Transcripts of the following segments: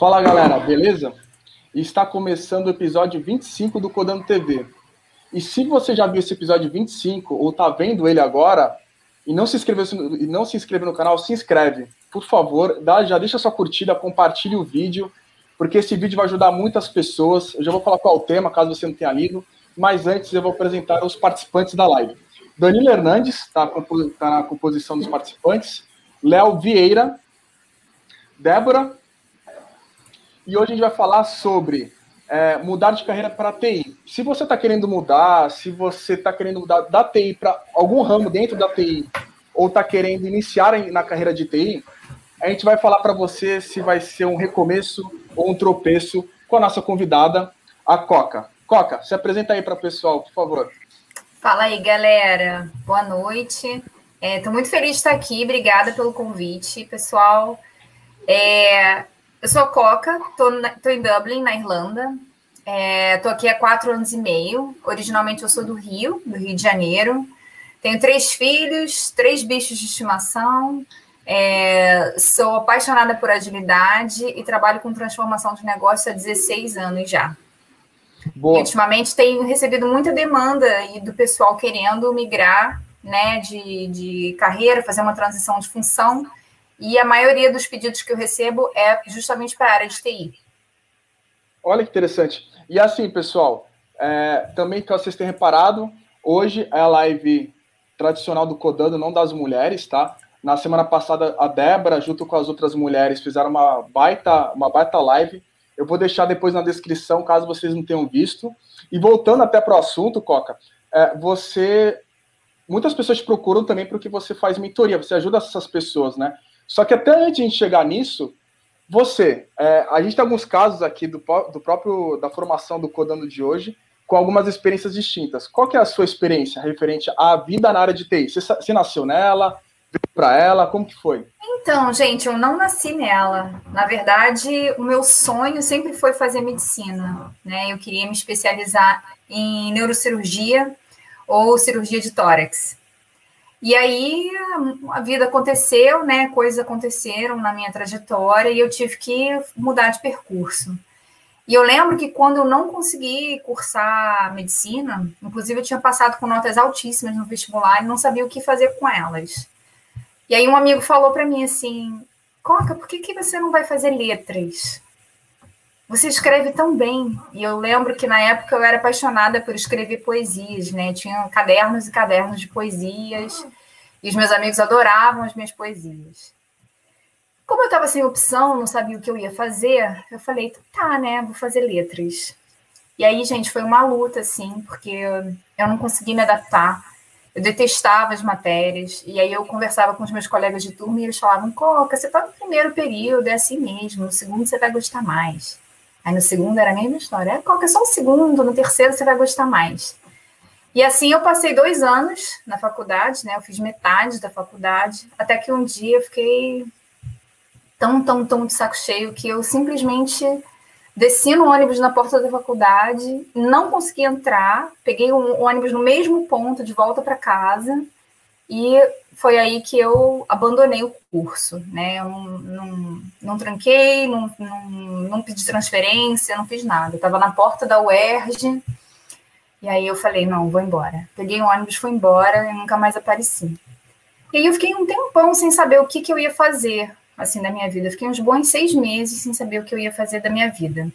Fala galera, beleza? Está começando o episódio 25 do Codando TV. E se você já viu esse episódio 25 ou está vendo ele agora e não se inscreveu e não se inscreveu no canal, se inscreve. Por favor, dá, já deixa sua curtida, compartilhe o vídeo, porque esse vídeo vai ajudar muitas pessoas. Eu já vou falar qual é o tema, caso você não tenha lido, mas antes eu vou apresentar os participantes da live. Danilo Hernandes está tá na composição dos participantes, Léo Vieira, Débora, e hoje a gente vai falar sobre é, mudar de carreira para TI. Se você está querendo mudar, se você está querendo mudar da TI para algum ramo dentro da TI, ou está querendo iniciar na carreira de TI, a gente vai falar para você se vai ser um recomeço ou um tropeço com a nossa convidada, a Coca. Coca, se apresenta aí para o pessoal, por favor. Fala aí, galera. Boa noite. Estou é, muito feliz de estar aqui. Obrigada pelo convite, pessoal. É, eu sou a Coca, estou em Dublin, na Irlanda. Estou é, aqui há quatro anos e meio. Originalmente eu sou do Rio, do Rio de Janeiro. Tenho três filhos, três bichos de estimação. É, sou apaixonada por agilidade e trabalho com transformação de negócio há 16 anos já. Boa. E, ultimamente tenho recebido muita demanda e do pessoal querendo migrar né, de, de carreira, fazer uma transição de função. E a maioria dos pedidos que eu recebo é justamente para a área de TI. Olha que interessante. E assim, pessoal, é, também que vocês tenham reparado, hoje é a live tradicional do Codando, não das mulheres, tá? Na semana passada, a Débora, junto com as outras mulheres, fizeram uma baita, uma baita live. Eu vou deixar depois na descrição, caso vocês não tenham visto. E voltando até para o assunto, Coca, é, você. Muitas pessoas te procuram também porque você faz mentoria, você ajuda essas pessoas, né? Só que até antes de a gente chegar nisso, você, é, a gente tem alguns casos aqui do, do próprio da formação do Codando de hoje, com algumas experiências distintas. Qual que é a sua experiência referente à vida na área de TI? Você, você nasceu nela? Veio para ela? Como que foi? Então, gente, eu não nasci nela. Na verdade, o meu sonho sempre foi fazer medicina. Né? Eu queria me especializar em neurocirurgia ou cirurgia de tórax. E aí a vida aconteceu, né? Coisas aconteceram na minha trajetória e eu tive que mudar de percurso. E eu lembro que quando eu não consegui cursar medicina, inclusive eu tinha passado com notas altíssimas no vestibular e não sabia o que fazer com elas. E aí um amigo falou para mim assim: Coca, por que, que você não vai fazer letras? Você escreve tão bem. E eu lembro que na época eu era apaixonada por escrever poesias, né? Tinha cadernos e cadernos de poesias. E os meus amigos adoravam as minhas poesias. Como eu estava sem opção, não sabia o que eu ia fazer, eu falei, tá, né? Vou fazer letras. E aí, gente, foi uma luta, assim, porque eu não consegui me adaptar. Eu detestava as matérias. E aí eu conversava com os meus colegas de turma e eles falavam, Coca, você está no primeiro período, é assim mesmo. No segundo você vai gostar mais. Aí no segundo era a mesma história. É, qualquer só o segundo, no terceiro você vai gostar mais. E assim eu passei dois anos na faculdade, né? Eu fiz metade da faculdade, até que um dia eu fiquei tão, tão, tão de saco cheio que eu simplesmente desci no ônibus na porta da faculdade, não consegui entrar, peguei o ônibus no mesmo ponto de volta para casa e foi aí que eu abandonei o curso, né? Eu não, não, não tranquei, não, não, não pedi transferência, não fiz nada. Eu estava na porta da UERJ, e aí eu falei, não, vou embora. Peguei o ônibus, fui embora e nunca mais apareci. E aí eu fiquei um tempão sem saber o que, que eu ia fazer, assim, da minha vida. Eu fiquei uns bons seis meses sem saber o que eu ia fazer da minha vida.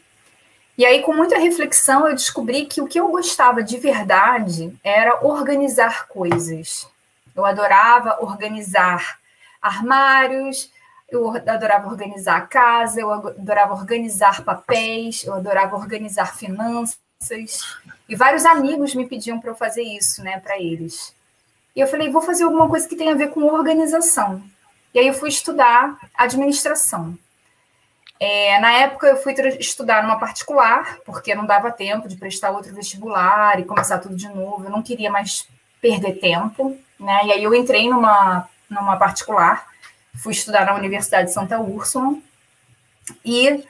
E aí, com muita reflexão, eu descobri que o que eu gostava de verdade era organizar coisas. Eu adorava organizar armários, eu adorava organizar a casa, eu adorava organizar papéis, eu adorava organizar finanças. E vários amigos me pediam para eu fazer isso, né, para eles. E eu falei, vou fazer alguma coisa que tenha a ver com organização. E aí eu fui estudar administração. É, na época eu fui estudar numa particular, porque não dava tempo de prestar outro vestibular e começar tudo de novo. Eu não queria mais perder tempo, né? E aí eu entrei numa, numa particular, fui estudar na Universidade de Santa Úrsula e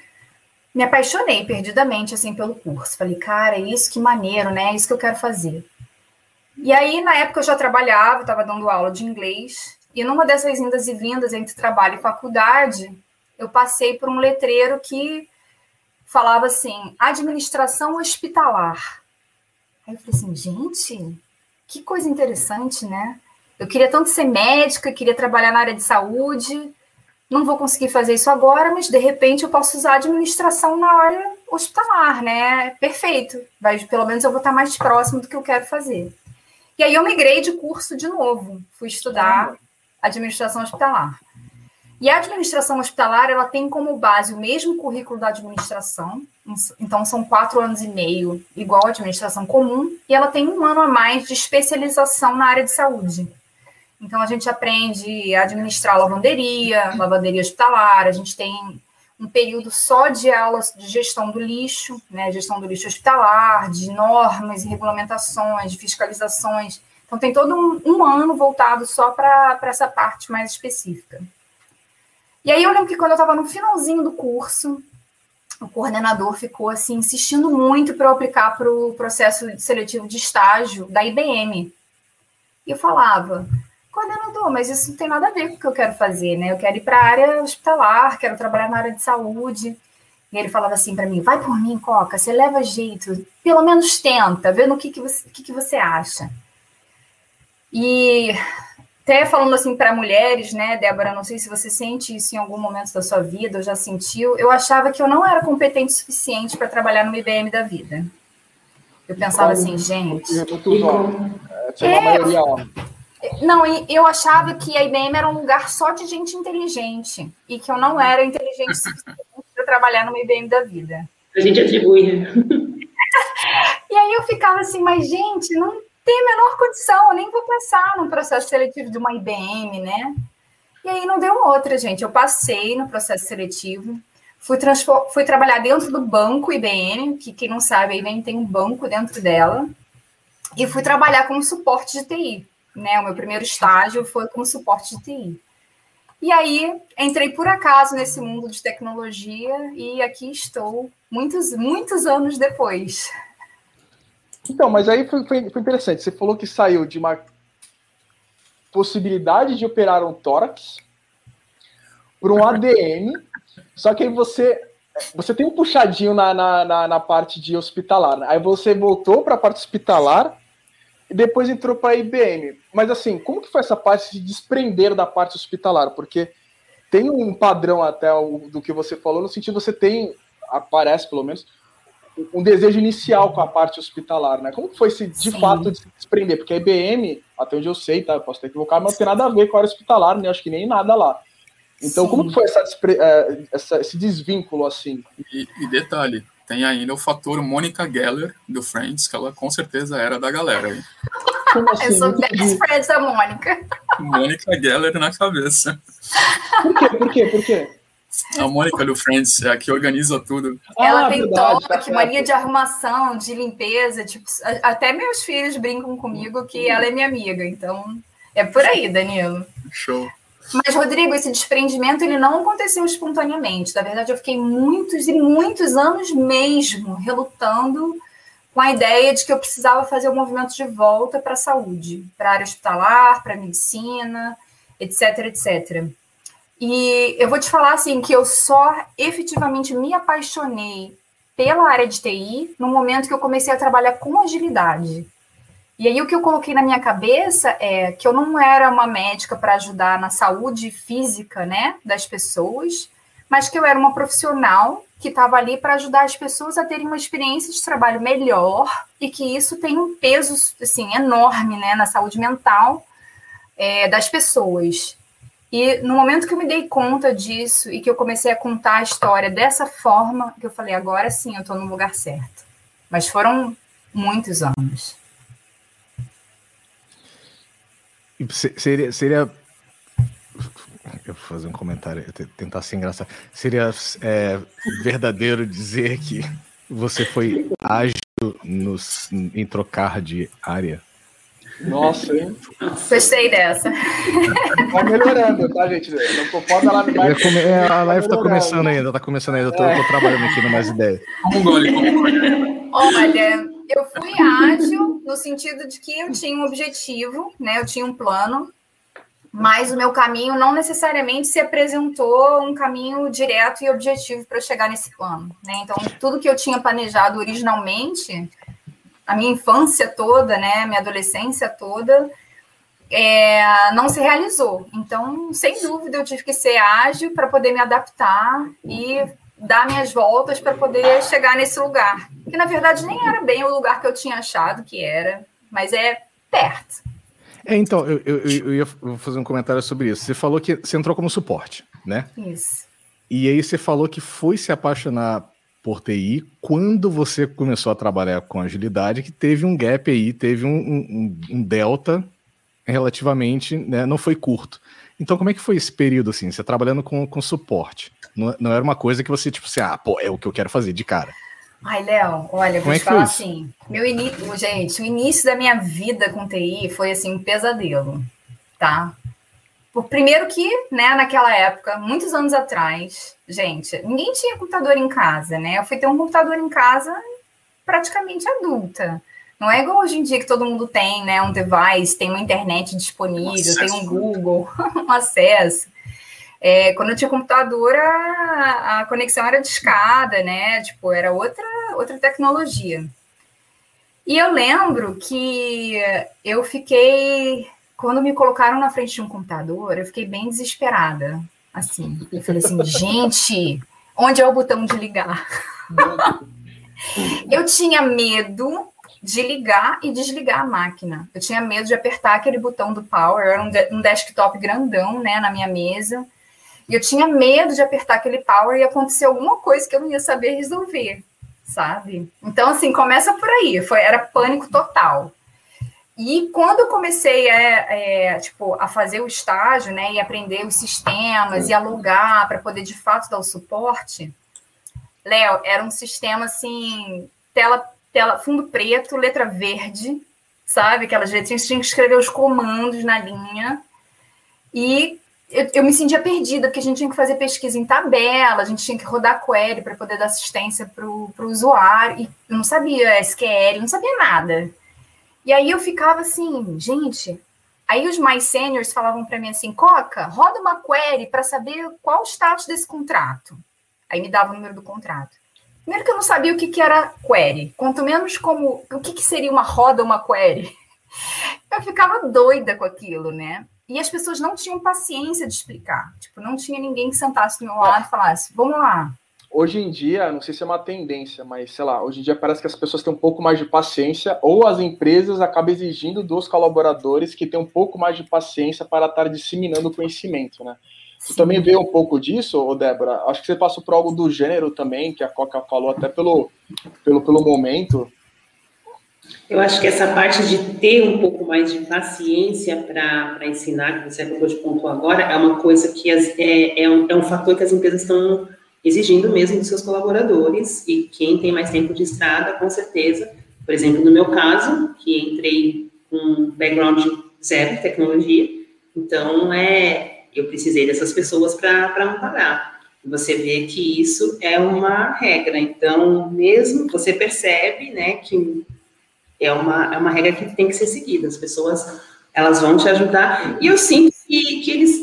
me apaixonei perdidamente assim pelo curso. Falei, cara, é isso que maneiro, né? É isso que eu quero fazer. E aí, na época, eu já trabalhava, estava dando aula de inglês, e numa dessas indas e vindas entre trabalho e faculdade, eu passei por um letreiro que falava assim: administração hospitalar. Aí eu falei assim, gente, que coisa interessante, né? Eu queria tanto ser médica, queria trabalhar na área de saúde, não vou conseguir fazer isso agora, mas de repente eu posso usar administração na área hospitalar, né? Perfeito. Vai, pelo menos eu vou estar mais próximo do que eu quero fazer. E aí eu migrei de curso de novo, fui estudar administração hospitalar. E a administração hospitalar, ela tem como base o mesmo currículo da administração, então são quatro anos e meio, igual a administração comum, e ela tem um ano a mais de especialização na área de saúde. Então a gente aprende a administrar lavanderia, lavanderia hospitalar, a gente tem um período só de aulas de gestão do lixo, né, gestão do lixo hospitalar, de normas e regulamentações, de fiscalizações. Então tem todo um, um ano voltado só para essa parte mais específica. E aí eu lembro que quando eu estava no finalzinho do curso, o coordenador ficou assim insistindo muito para eu aplicar para o processo seletivo de estágio da IBM. E eu falava, coordenador, mas isso não tem nada a ver com o que eu quero fazer, né? Eu quero ir para a área hospitalar, quero trabalhar na área de saúde. E ele falava assim para mim: vai por mim, Coca, você leva jeito, pelo menos tenta, vê no que, que, você, que, que você acha. E até falando assim para mulheres, né, Débora, não sei se você sente isso em algum momento da sua vida, ou já sentiu, eu achava que eu não era competente o suficiente para trabalhar no IBM da vida. Eu pensava assim, gente. É, é, Não, eu achava que a IBM era um lugar só de gente inteligente e que eu não era inteligente o suficiente para trabalhar no IBM da vida. A gente atribui. Né? e aí eu ficava assim, mas gente, não tem a menor condição, eu nem vou passar no processo seletivo de uma IBM, né? E aí não deu outra, gente. Eu passei no processo seletivo, fui, fui trabalhar dentro do banco IBM, que quem não sabe, a IBM tem um banco dentro dela, e fui trabalhar como suporte de TI. Né? O meu primeiro estágio foi como suporte de TI. E aí entrei por acaso nesse mundo de tecnologia e aqui estou muitos, muitos anos depois. Então, mas aí foi, foi, foi, interessante. Você falou que saiu de uma possibilidade de operar um tórax para um ADM, só que aí você você tem um puxadinho na, na, na, na parte de hospitalar. Né? Aí você voltou para a parte hospitalar e depois entrou para a IBM. Mas assim, como que foi essa parte de desprender da parte hospitalar? Porque tem um padrão até do que você falou, no sentido você tem, aparece pelo menos, um desejo inicial com a parte hospitalar, né? Como foi esse, de Sim. fato de se desprender? Porque a IBM, até onde eu sei, tá? Eu posso ter equivocado, mas não tem nada a ver com a área hospitalar, né? Acho que nem nada lá. Então, Sim. como foi essa, é, essa, esse desvínculo, assim? E, e, detalhe, tem ainda o fator Mônica Geller, do Friends, que ela com certeza era da galera aí. Assim? Eu sou best friends da Mônica. Mônica Geller na cabeça. Por quê? Por quê? Por quê? A Mônica do Friends é a que organiza tudo. Ela ah, tem verdade, toque, tá mania de arrumação, de limpeza. Tipo, até meus filhos brincam comigo que ela é minha amiga. Então, é por aí, Danilo. Show. Mas, Rodrigo, esse desprendimento ele não aconteceu espontaneamente. Na verdade, eu fiquei muitos e muitos anos mesmo relutando com a ideia de que eu precisava fazer o movimento de volta para a saúde, para a área hospitalar, para a medicina, etc, etc. E eu vou te falar assim que eu só efetivamente me apaixonei pela área de TI no momento que eu comecei a trabalhar com agilidade. E aí o que eu coloquei na minha cabeça é que eu não era uma médica para ajudar na saúde física, né, das pessoas, mas que eu era uma profissional que estava ali para ajudar as pessoas a terem uma experiência de trabalho melhor e que isso tem um peso assim enorme, né, na saúde mental é, das pessoas. E no momento que eu me dei conta disso e que eu comecei a contar a história dessa forma, que eu falei, agora sim eu estou no lugar certo. Mas foram muitos anos. Seria, seria eu vou fazer um comentário, tentar ser engraçado. Seria é, verdadeiro dizer que você foi ágil nos, em trocar de área? Nossa, hein? Gostei dessa. Vai melhorando, tá, gente? Não pode lá mais. Come... É, a live tá começando ainda, tá começando ainda. Eu tô, é. tô trabalhando aqui no Mais Ideias. Olha, eu fui ágil no sentido de que eu tinha um objetivo, né? Eu tinha um plano, mas o meu caminho não necessariamente se apresentou um caminho direto e objetivo para chegar nesse plano. Né? Então, tudo que eu tinha planejado originalmente, a minha infância toda, né, minha adolescência toda, é, não se realizou. Então, sem dúvida, eu tive que ser ágil para poder me adaptar e dar minhas voltas para poder chegar nesse lugar. Que na verdade nem era bem o lugar que eu tinha achado que era, mas é perto. É, então, eu, eu, eu ia fazer um comentário sobre isso. Você falou que você entrou como suporte, né? Isso. E aí você falou que foi se apaixonar por TI quando você começou a trabalhar com agilidade, que teve um gap aí, teve um, um, um delta relativamente, né, não foi curto. Então, como é que foi esse período, assim, você trabalhando com, com suporte? Não, não era uma coisa que você, tipo assim, ah, pô, é o que eu quero fazer de cara. Ai, Léo, olha, vou é te falar assim, meu início, gente, o início da minha vida com TI foi, assim, um pesadelo, tá? Por primeiro que, né, naquela época, muitos anos atrás, gente, ninguém tinha computador em casa, né? Eu fui ter um computador em casa praticamente adulta. Não é igual hoje em dia que todo mundo tem, né? Um device, tem uma internet disponível, tem um Google, um acesso. É, quando eu tinha computador, a, a, conexão era de escada, né? Tipo, era outra, outra tecnologia. E eu lembro que eu fiquei. Quando me colocaram na frente de um computador, eu fiquei bem desesperada. Assim, eu falei assim, gente, onde é o botão de ligar? eu tinha medo de ligar e desligar a máquina. Eu tinha medo de apertar aquele botão do power, era um, de um desktop grandão, né, na minha mesa. E eu tinha medo de apertar aquele power e acontecer alguma coisa que eu não ia saber resolver, sabe? Então, assim, começa por aí. Foi, era pânico total. E quando eu comecei a, é, tipo, a fazer o estágio, né, e aprender os sistemas e alugar para poder de fato dar o suporte, Léo, era um sistema assim, tela tela, fundo preto, letra verde, sabe? Aquelas letrinhas, tinha que escrever os comandos na linha. E eu, eu, me sentia perdida, porque a gente tinha que fazer pesquisa em tabela, a gente tinha que rodar query para poder dar assistência para o usuário, e eu não sabia SQL, não sabia nada. E aí eu ficava assim, gente. Aí os mais seniors falavam para mim assim: Coca, roda uma query para saber qual o status desse contrato. Aí me dava o número do contrato. Primeiro que eu não sabia o que, que era query, quanto menos como o que, que seria uma roda uma query. Eu ficava doida com aquilo, né? E as pessoas não tinham paciência de explicar. Tipo, não tinha ninguém que sentasse do meu lado e falasse, vamos lá. Hoje em dia, não sei se é uma tendência, mas sei lá, hoje em dia parece que as pessoas têm um pouco mais de paciência, ou as empresas acabam exigindo dos colaboradores que tenham um pouco mais de paciência para estar disseminando o conhecimento, né? Você também vê um pouco disso, Débora? Acho que você passou por algo do gênero também, que a Coca falou até pelo, pelo, pelo momento. Eu acho que essa parte de ter um pouco mais de paciência para ensinar, que você acabou de pontuar agora, é uma coisa que as, é, é, um, é um fator que as empresas estão exigindo mesmo dos seus colaboradores, e quem tem mais tempo de estrada, com certeza, por exemplo, no meu caso, que entrei com background zero tecnologia, então é, eu precisei dessas pessoas para amparar. Você vê que isso é uma regra. Então, mesmo você percebe, né, que é uma, é uma regra que tem que ser seguida. As pessoas, elas vão te ajudar. E eu sinto que, que eles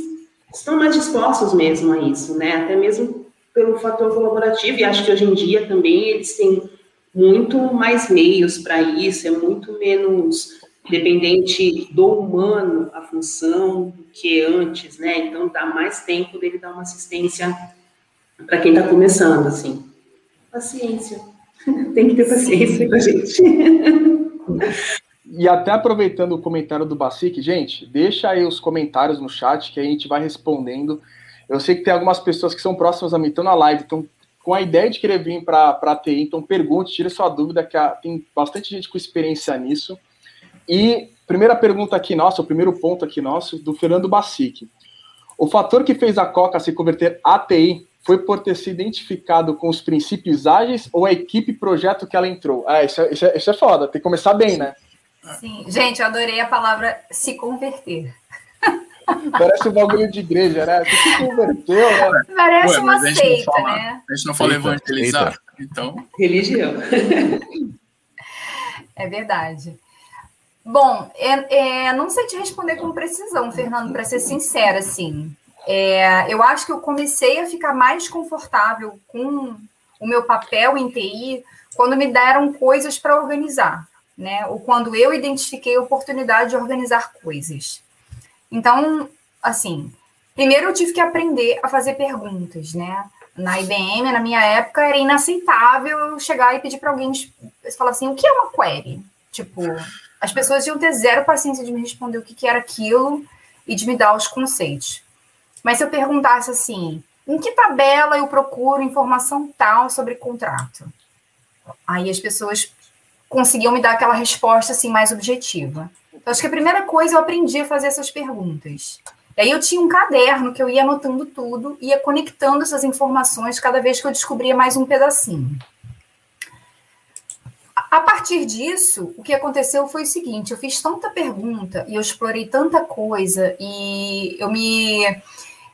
estão mais dispostos mesmo a isso, né? Até mesmo pelo fator colaborativo. E acho que hoje em dia também eles têm muito mais meios para isso, é muito menos dependente do humano a função do que antes, né? Então dá mais tempo dele dar uma assistência para quem está começando, assim. Paciência. Tem que ter paciência com a gente. E até aproveitando o comentário do Basic, gente, deixa aí os comentários no chat que a gente vai respondendo. Eu sei que tem algumas pessoas que são próximas a mim, estão na live, estão com a ideia de querer vir para a TI, então pergunte, tire sua dúvida, que tem bastante gente com experiência nisso. E primeira pergunta aqui nossa, o primeiro ponto aqui nosso, do Fernando Bacic. O fator que fez a Coca se converter ATI foi por ter se identificado com os princípios ágeis ou a equipe projeto que ela entrou? Ah, isso é, isso é, isso é foda, tem que começar bem, né? Sim, gente, eu adorei a palavra se converter. Parece um bagulho de igreja, né? Você se converteu, né? Parece Ué, uma seita, fala, né? A gente não fala evangelizar, então. Religião. É verdade. Bom, é, é, não sei te responder com precisão, Fernando, para ser sincera, assim. É, eu acho que eu comecei a ficar mais confortável com o meu papel em TI quando me deram coisas para organizar, né? Ou quando eu identifiquei a oportunidade de organizar coisas. Então, assim, primeiro eu tive que aprender a fazer perguntas, né? Na IBM, na minha época, era inaceitável eu chegar e pedir para alguém falar assim: o que é uma query? Tipo, as pessoas iam ter zero paciência de me responder o que, que era aquilo e de me dar os conceitos. Mas se eu perguntasse assim, em que tabela eu procuro informação tal sobre contrato? Aí as pessoas conseguiam me dar aquela resposta assim mais objetiva. Então, acho que a primeira coisa eu aprendi a fazer essas perguntas. E aí eu tinha um caderno que eu ia anotando tudo, ia conectando essas informações cada vez que eu descobria mais um pedacinho. A partir disso, o que aconteceu foi o seguinte: eu fiz tanta pergunta e eu explorei tanta coisa e eu me.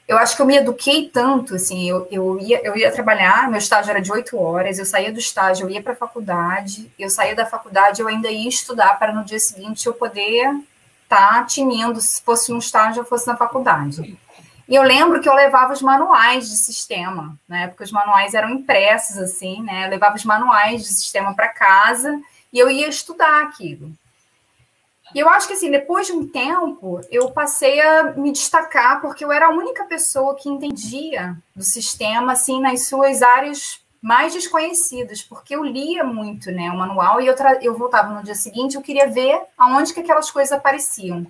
Eu acho que eu me eduquei tanto, assim, eu, eu, ia, eu ia trabalhar, meu estágio era de oito horas, eu saía do estágio, eu ia para a faculdade, eu saía da faculdade, eu ainda ia estudar para no dia seguinte eu poder estar tá tinindo, se fosse um estágio ou fosse na faculdade. E eu lembro que eu levava os manuais de sistema, né? Porque os manuais eram impressos, assim, né? Eu levava os manuais de sistema para casa e eu ia estudar aquilo. E eu acho que, assim, depois de um tempo, eu passei a me destacar, porque eu era a única pessoa que entendia do sistema, assim, nas suas áreas mais desconhecidas, porque eu lia muito, né, o manual, e eu, eu voltava no dia seguinte, eu queria ver aonde que aquelas coisas apareciam.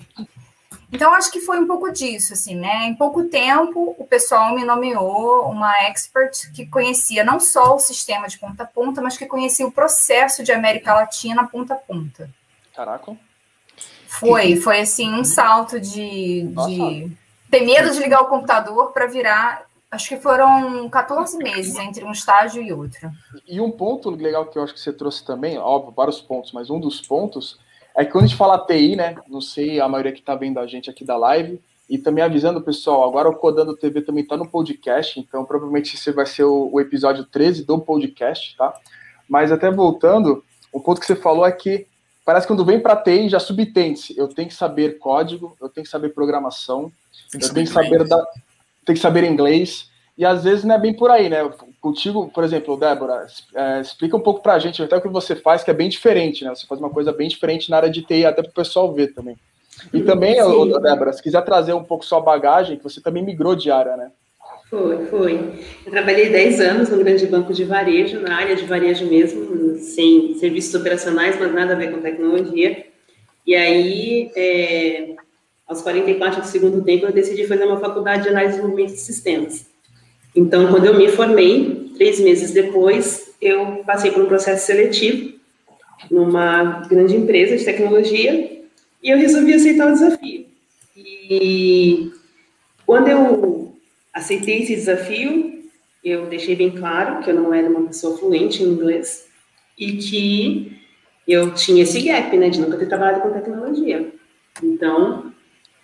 Então, acho que foi um pouco disso, assim, né? Em pouco tempo, o pessoal me nomeou uma expert que conhecia não só o sistema de ponta a ponta, mas que conhecia o processo de América Latina ponta a ponta. Caraca. Foi, foi assim, um salto de, de ter medo de ligar o computador para virar. Acho que foram 14 meses entre um estágio e outro. E um ponto legal que eu acho que você trouxe também, óbvio, vários pontos, mas um dos pontos é que quando a gente fala TI, né? Não sei a maioria que está vendo a gente aqui da live, e também avisando o pessoal, agora o Codando TV também está no podcast, então provavelmente esse vai ser o, o, episódio 13 do podcast, tá? Mas até voltando, o ponto que você falou é que parece que quando vem para TI já subtende-se. Eu tenho que saber código, eu tenho que saber programação, tem eu tenho que saber da, tenho que saber inglês, e às vezes não é bem por aí, né? Contigo, por exemplo, Débora, é, explica um pouco para a gente até o que você faz, que é bem diferente, né? Você faz uma coisa bem diferente na área de TI, até para o pessoal ver também. E também, Sim. Débora, se quiser trazer um pouco sua bagagem, que você também migrou de área, né? Foi, foi. Eu trabalhei 10 anos no grande banco de varejo, na área de varejo mesmo, sem serviços operacionais, mas nada a ver com tecnologia. E aí, é, aos 44 do segundo tempo, eu decidi fazer uma faculdade de análise de movimento de sistemas. Então, quando eu me formei, três meses depois, eu passei por um processo seletivo numa grande empresa de tecnologia e eu resolvi aceitar o desafio. E quando eu aceitei esse desafio, eu deixei bem claro que eu não era uma pessoa fluente em inglês e que eu tinha esse gap, né, de nunca ter trabalhado com tecnologia. Então,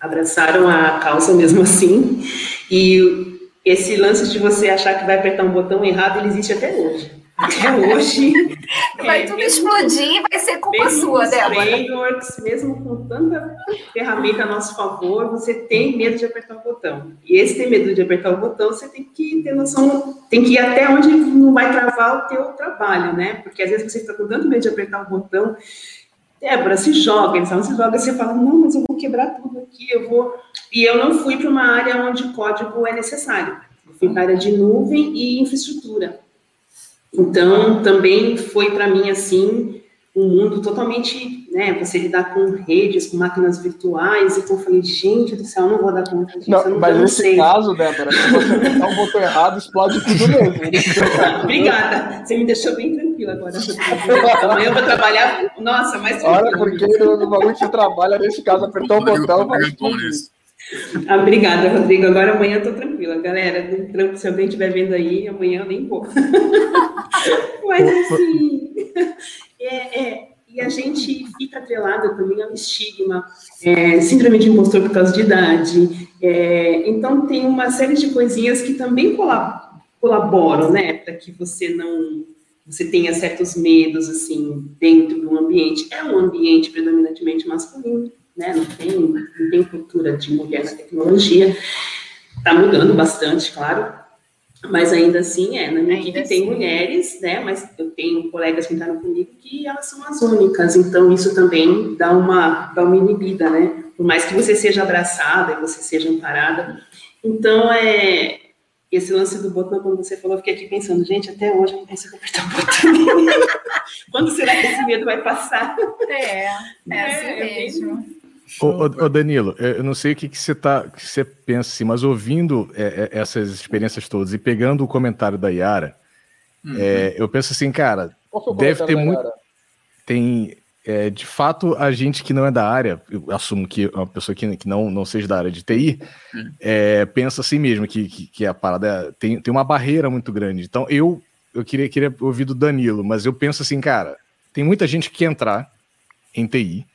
abraçaram a causa mesmo assim e esse lance de você achar que vai apertar um botão errado, ele existe até hoje. Até hoje. Vai é, tudo explodir, vai ser culpa sua, Débora. frameworks, mesmo com tanta ferramenta a nosso favor, você tem medo de apertar o botão. E esse ter medo de apertar o botão, você tem que ter noção, tem que ir até onde não vai travar o teu trabalho, né? Porque às vezes você está com tanto medo de apertar o botão, Débora, se joga, então se joga, você fala, não, mas eu vou quebrar tudo aqui, eu vou. E eu não fui para uma área onde código é necessário. Eu fui para a área de nuvem e infraestrutura. Então, também foi para mim, assim, um mundo totalmente, né, você lidar com redes, com máquinas virtuais, e então eu falei, gente do céu, eu não vou dar conta disso. Não, não mas nesse sei. caso, Débora, se você apertar um botão errado, explode tudo mesmo. Obrigada, você me deixou bem tranquila agora. Amanhã eu vou trabalhar, nossa, mais tranquila. Olha, porque no bagulho que você trabalha, nesse caso, apertar um botão, faz tudo ah, obrigada, Rodrigo. Agora amanhã eu tô tranquila. Galera, se alguém estiver vendo aí, amanhã eu nem vou. Mas assim, é, é, e a gente fica atrelado também ao estigma, é, síndrome de impostor por causa de idade. É, então, tem uma série de coisinhas que também colaboram, né, para que você não você tenha certos medos, assim, dentro do ambiente. É um ambiente predominantemente masculino, né? Não tem, não tem cultura de mulher na tecnologia. Está mudando bastante, claro, mas ainda assim é. Na minha equipe assim. tem mulheres, né? Mas eu tenho colegas que entraram comigo que elas são as únicas, então isso também dá uma, dá uma inibida, né? Por mais que você seja abraçada e você seja amparada. Então, é, esse lance do botão, quando você falou, eu fiquei aqui pensando, gente, até hoje eu não consigo apertar o botão. quando será que esse medo vai passar? É, é, é assim é, Ô, ô, ô, Danilo, eu não sei o que, que você tá, que você pensa assim, mas ouvindo é, é, essas experiências todas e pegando o comentário da Yara, uhum. é, eu penso assim, cara, deve ter muito. Tem, é, de fato, a gente que não é da área, eu assumo que uma pessoa que, que não, não seja da área de TI, uhum. é, pensa assim mesmo, que, que, que, a parada tem, tem uma barreira muito grande. Então, eu, eu queria, queria ouvir do Danilo, mas eu penso assim, cara, tem muita gente que quer entrar em TI,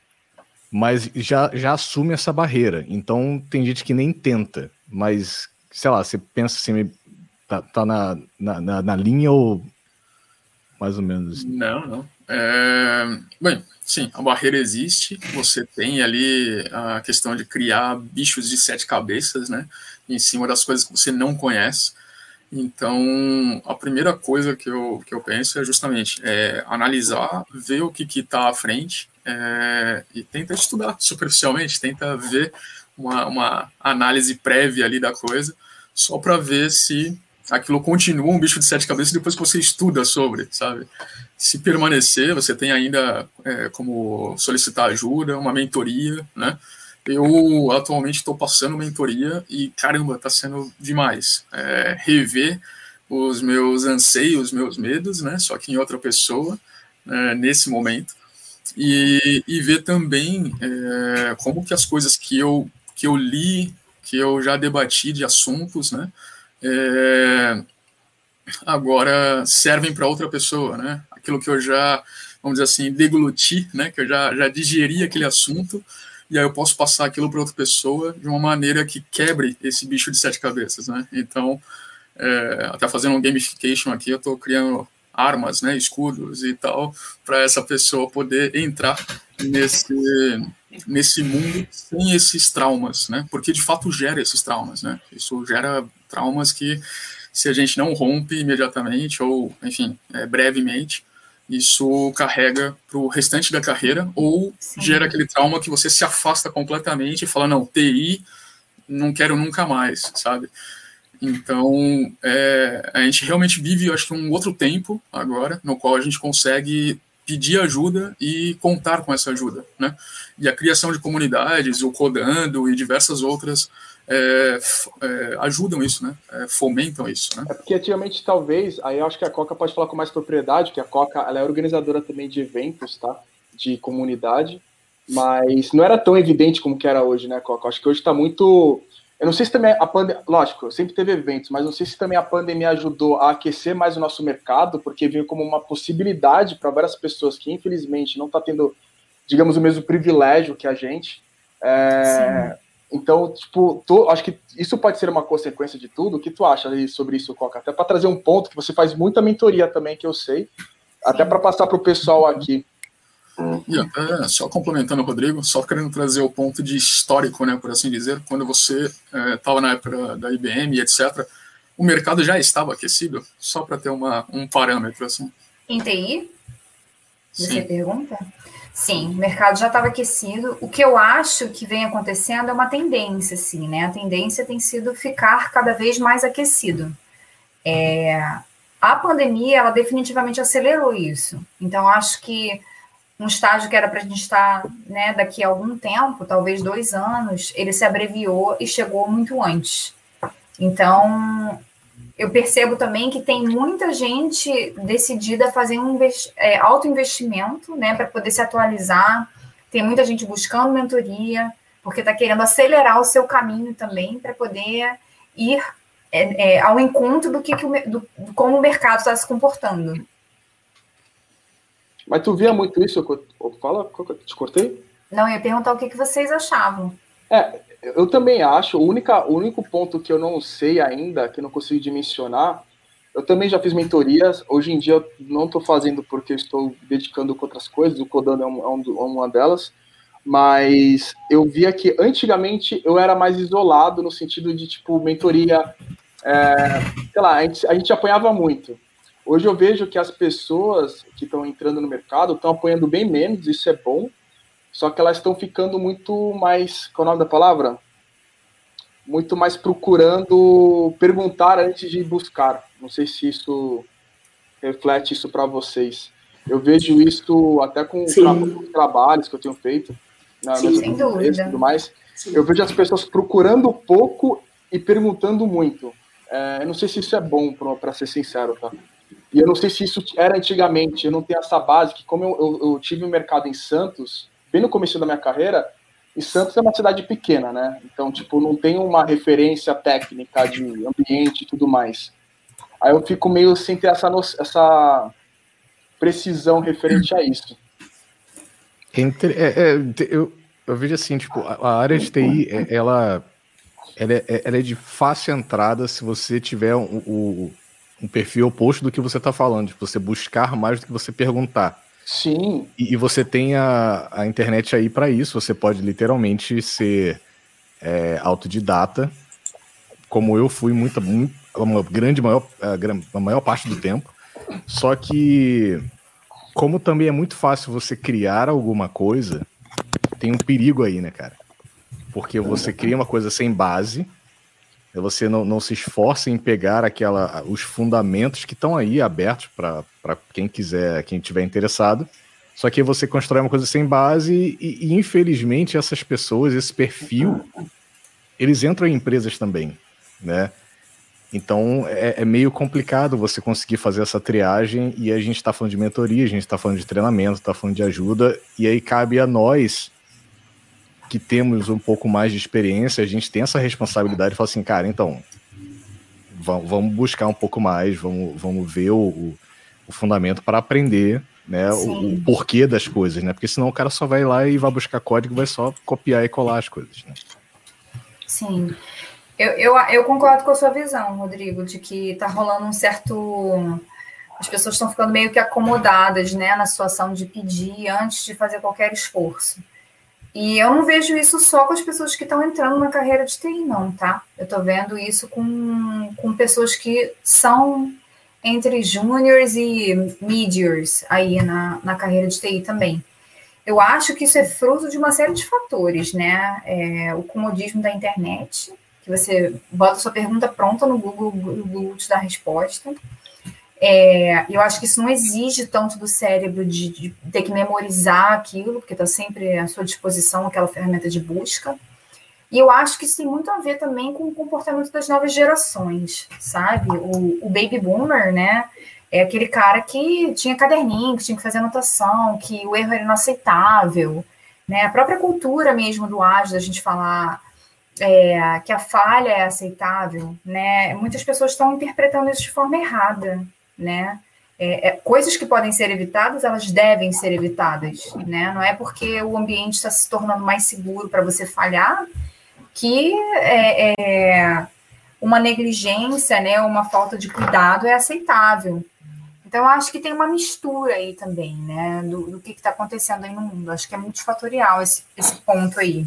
mas já, já assume essa barreira. Então tem gente que nem tenta, mas sei lá, você pensa assim, tá, tá na, na, na, linha ou mais ou menos? Não, não. É... Bem, sim, a barreira existe. Você tem ali a questão de criar bichos de sete cabeças, né? Em cima das coisas que você não conhece. Então, a primeira coisa que eu, que eu penso é justamente é, analisar, ver o que está à frente é, e tenta estudar superficialmente, tenta ver uma, uma análise prévia ali da coisa, só para ver se aquilo continua um bicho de sete cabeças depois que você estuda sobre, sabe? Se permanecer, você tem ainda é, como solicitar ajuda, uma mentoria, né? Eu atualmente estou passando mentoria e caramba, está sendo demais. É, rever os meus anseios, meus medos, né? Só que em outra pessoa, é, nesse momento e, e ver também é, como que as coisas que eu, que eu li, que eu já debati de assuntos, né, é, agora servem para outra pessoa, né, aquilo que eu já, vamos dizer assim, degluti, né, que eu já, já digeri aquele assunto, e aí eu posso passar aquilo para outra pessoa de uma maneira que quebre esse bicho de sete cabeças, né, então, é, até fazendo um gamification aqui, eu estou criando armas, né, escudos e tal, para essa pessoa poder entrar nesse nesse mundo sem esses traumas, né? Porque de fato gera esses traumas, né? Isso gera traumas que se a gente não rompe imediatamente ou, enfim, é, brevemente, isso carrega para o restante da carreira ou Sim. gera aquele trauma que você se afasta completamente e fala não, TI não quero nunca mais, sabe? Então, é, a gente realmente vive, acho que, um outro tempo agora, no qual a gente consegue pedir ajuda e contar com essa ajuda, né? E a criação de comunidades, o Codando e diversas outras é, é, ajudam isso, né? É, fomentam isso, né? É porque antigamente, talvez, aí eu acho que a Coca pode falar com mais propriedade, que a Coca ela é organizadora também de eventos, tá? De comunidade, mas não era tão evidente como que era hoje, né, Coca? Acho que hoje está muito eu não sei se também a pandemia, lógico, sempre teve eventos, mas não sei se também a pandemia ajudou a aquecer mais o nosso mercado, porque veio como uma possibilidade para várias pessoas que infelizmente não está tendo, digamos, o mesmo privilégio que a gente. É, então, tipo, tu, acho que isso pode ser uma consequência de tudo. O que tu acha sobre isso, Coca? Até para trazer um ponto que você faz muita mentoria também, que eu sei, Sim. até para passar para o pessoal aqui. E até, só complementando o Rodrigo, só querendo trazer o ponto de histórico, né, por assim dizer, quando você estava é, na época da IBM etc., o mercado já estava aquecido, só para ter uma, um parâmetro assim. Em TI? Você Sim. pergunta? Sim, o mercado já estava aquecido. O que eu acho que vem acontecendo é uma tendência, assim, né? A tendência tem sido ficar cada vez mais aquecido. É, a pandemia, ela definitivamente acelerou isso. Então, acho que um estágio que era para a gente estar né, daqui a algum tempo, talvez dois anos, ele se abreviou e chegou muito antes. Então, eu percebo também que tem muita gente decidida a fazer um é, alto investimento né, para poder se atualizar. Tem muita gente buscando mentoria, porque está querendo acelerar o seu caminho também para poder ir é, é, ao encontro do que, que o, do, como o mercado está se comportando. Mas tu via muito isso? Fala, te cortei? Não, eu ia perguntar o que, que vocês achavam. É, eu também acho. O, única, o único ponto que eu não sei ainda, que eu não consigo dimensionar, Eu também já fiz mentorias. Hoje em dia eu não estou fazendo porque estou dedicando com outras coisas. O Codando é, um, é, um, é uma delas. Mas eu via que antigamente eu era mais isolado no sentido de tipo mentoria. É, sei lá, a gente, a gente apanhava muito. Hoje eu vejo que as pessoas que estão entrando no mercado estão apoiando bem menos, isso é bom, só que elas estão ficando muito mais. Qual é o nome da palavra? Muito mais procurando perguntar antes de buscar. Não sei se isso reflete isso para vocês. Eu vejo isso até com os trabalhos que eu tenho feito, na Sim, sem dúvida. tudo mais. Sim. Eu vejo as pessoas procurando pouco e perguntando muito. É, eu não sei se isso é bom, para ser sincero, tá? E eu não sei se isso era antigamente, eu não tenho essa base, que como eu, eu, eu tive um mercado em Santos, bem no começo da minha carreira, e Santos é uma cidade pequena, né? Então, tipo, não tem uma referência técnica de ambiente e tudo mais. Aí eu fico meio sem ter essa, essa precisão referente a isso. Entre, é, é, eu, eu vejo assim, tipo, a, área de TI, é, ela, ela, é, ela é de fácil entrada se você tiver um, um, um perfil oposto do que você está falando, de você buscar mais do que você perguntar. Sim. E, e você tem a, a internet aí para isso, você pode literalmente ser é, autodidata, como eu fui muita, muito, uma grande maior, a, maior parte do tempo. Só que, como também é muito fácil você criar alguma coisa, tem um perigo aí, né, cara? Porque você cria uma coisa sem base, você não, não se esforça em pegar aquela os fundamentos que estão aí abertos para quem quiser, quem tiver interessado. Só que você constrói uma coisa sem base e, e, infelizmente essas pessoas, esse perfil, eles entram em empresas também, né? Então é, é meio complicado você conseguir fazer essa triagem e a gente está falando de mentoria, a gente está falando de treinamento, está falando de ajuda e aí cabe a nós que temos um pouco mais de experiência, a gente tem essa responsabilidade de falar assim, cara, então, vamos buscar um pouco mais, vamos, vamos ver o, o fundamento para aprender né, o, o, porquê das coisas, né? Porque senão o cara só vai lá e vai buscar código, vai só copiar e colar as coisas. Né? Sim. Eu, eu, eu concordo com a sua visão, Rodrigo, de que está rolando um certo. As pessoas estão ficando meio que acomodadas né, na situação de pedir antes de fazer qualquer esforço. E eu não vejo isso só com as pessoas que estão entrando na carreira de TI, não, tá? Eu estou vendo isso com, com pessoas que são entre juniors e mediors aí na, na carreira de TI também. Eu acho que isso é fruto de uma série de fatores, né? É, o comodismo da internet, que você bota sua pergunta pronta no Google, o Google te dá a resposta. É, eu acho que isso não exige tanto do cérebro de, de ter que memorizar aquilo, porque está sempre à sua disposição aquela ferramenta de busca. E eu acho que isso tem muito a ver também com o comportamento das novas gerações, sabe? O, o baby boomer, né? É aquele cara que tinha caderninho, que tinha que fazer anotação, que o erro era inaceitável, né? A própria cultura mesmo do ágil, da gente falar é, que a falha é aceitável, né? Muitas pessoas estão interpretando isso de forma errada, né? É, é, coisas que podem ser evitadas, elas devem ser evitadas, né? Não é porque o ambiente está se tornando mais seguro para você falhar que é, é, uma negligência, né? Uma falta de cuidado é aceitável. Então, acho que tem uma mistura aí também, né? Do, do que está acontecendo aí no mundo. Acho que é multifatorial esse, esse ponto aí.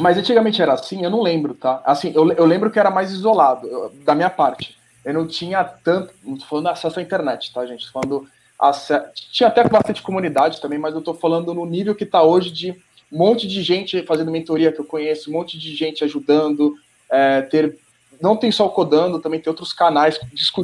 Mas antigamente era assim, eu não lembro, tá? Assim, eu, eu lembro que era mais isolado, eu, da minha parte eu não tinha tanto. Não tô falando acesso à internet, tá, gente? Tô falando. Acesso, tinha até bastante comunidade também, mas eu tô falando no nível que tá hoje de um monte de gente fazendo mentoria que eu conheço, um monte de gente ajudando, é, ter. Não tem só o codando, também tem outros canais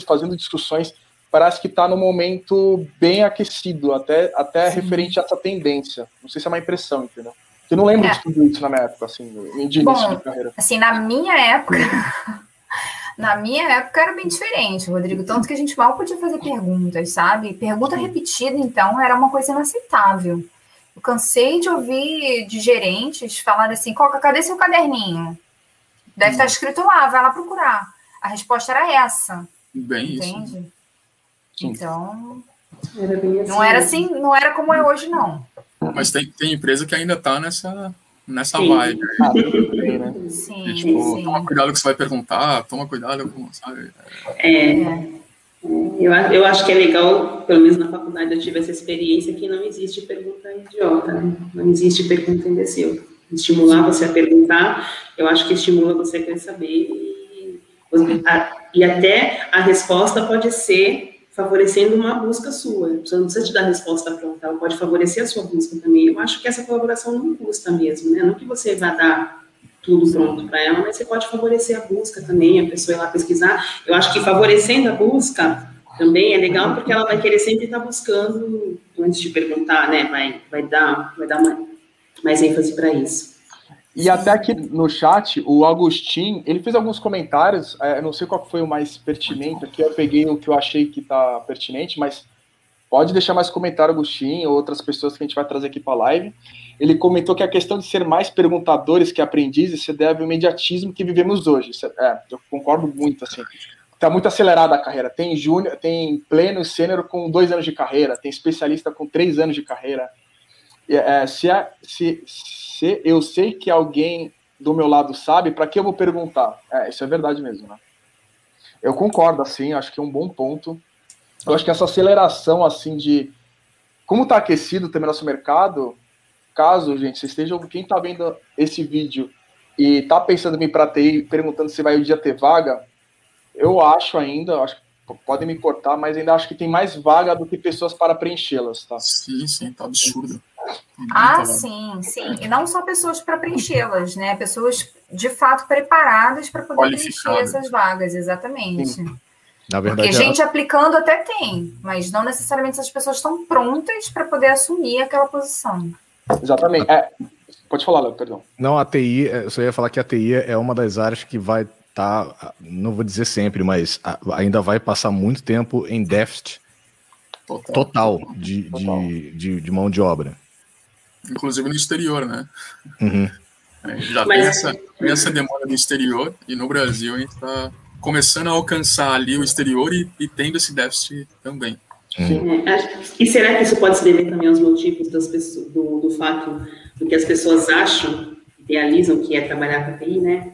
fazendo discussões. Parece que está no momento bem aquecido, até, até referente a essa tendência. Não sei se é uma impressão, entendeu? Eu não lembro é. de tudo isso na minha época, assim, de início Bom, de carreira. Assim, na minha época, Na minha época era bem diferente, Rodrigo. Tanto que a gente mal podia fazer perguntas, sabe? Pergunta repetida, então, era uma coisa inaceitável. Eu cansei de ouvir de gerentes falar assim: Coca, cadê seu caderninho? Deve estar escrito lá, vai lá procurar. A resposta era essa. Bem entende? Isso. Então. Era assim, não era assim, não era como é hoje, não. Mas tem, tem empresa que ainda está nessa, nessa sim. vibe. Ah, né? Sim, e, tipo, sim. toma cuidado com o que você vai perguntar, toma cuidado com, sabe? É. Eu, eu acho que é legal, pelo menos na faculdade eu tive essa experiência, que não existe pergunta idiota, né? Não existe pergunta imbecil. Estimular você a perguntar, eu acho que estimula você a querer saber e, e até a resposta pode ser favorecendo uma busca sua. Você não precisa te dar resposta pronta, ela pode favorecer a sua busca também. Eu acho que essa colaboração não custa mesmo, né? Não que você vá dar tudo pronto para ela, mas você pode favorecer a busca também, a pessoa ir lá pesquisar. Eu acho que favorecendo a busca também é legal porque ela vai querer sempre estar buscando, antes de perguntar, né? Vai, vai dar, vai dar mais ênfase para isso. E até aqui no chat, o Agostinho, ele fez alguns comentários, é, não sei qual foi o mais pertinente aqui, eu peguei o que eu achei que está pertinente, mas pode deixar mais comentário, Agostinho, ou outras pessoas que a gente vai trazer aqui para a live. Ele comentou que a questão de ser mais perguntadores que aprendizes se deve ao imediatismo que vivemos hoje. É, eu concordo muito, assim. Está muito acelerada a carreira. Tem júnior, tem pleno e sênior com dois anos de carreira, tem especialista com três anos de carreira. É, se, é, se, se eu sei que alguém do meu lado sabe, para que eu vou perguntar? É, isso é verdade mesmo, né? Eu concordo, assim, acho que é um bom ponto. Eu acho que essa aceleração, assim, de como está aquecido também nosso mercado, caso, gente, vocês estejam, quem está vendo esse vídeo e está pensando em ir para TI, perguntando se vai o dia ter vaga, eu acho ainda, acho podem me cortar, mas ainda acho que tem mais vaga do que pessoas para preenchê-las, tá? Sim, sim, tá absurdo. Ah, sim, sim. E não só pessoas para preenchê-las, né? Pessoas de fato preparadas para poder preencher essas vagas, exatamente. Sim. Na verdade, Porque gente aplicando até tem, mas não necessariamente essas pessoas estão prontas para poder assumir aquela posição. Exatamente. É, pode falar, Léo, perdão. Não, a TI, é, eu só ia falar que a TI é uma das áreas que vai tá, não vou dizer sempre, mas ainda vai passar muito tempo em déficit total, total, de, total. De, de, de, mão de obra. Inclusive no exterior, né? Uhum. É, já mas... tem, essa, tem essa demanda no exterior e no Brasil a gente está começando a alcançar ali o exterior e, e tendo esse déficit também. Uhum. E será que isso pode se dever também aos motivos das pessoas, do, do fato do que as pessoas acham, idealizam que é trabalhar com a TI, né?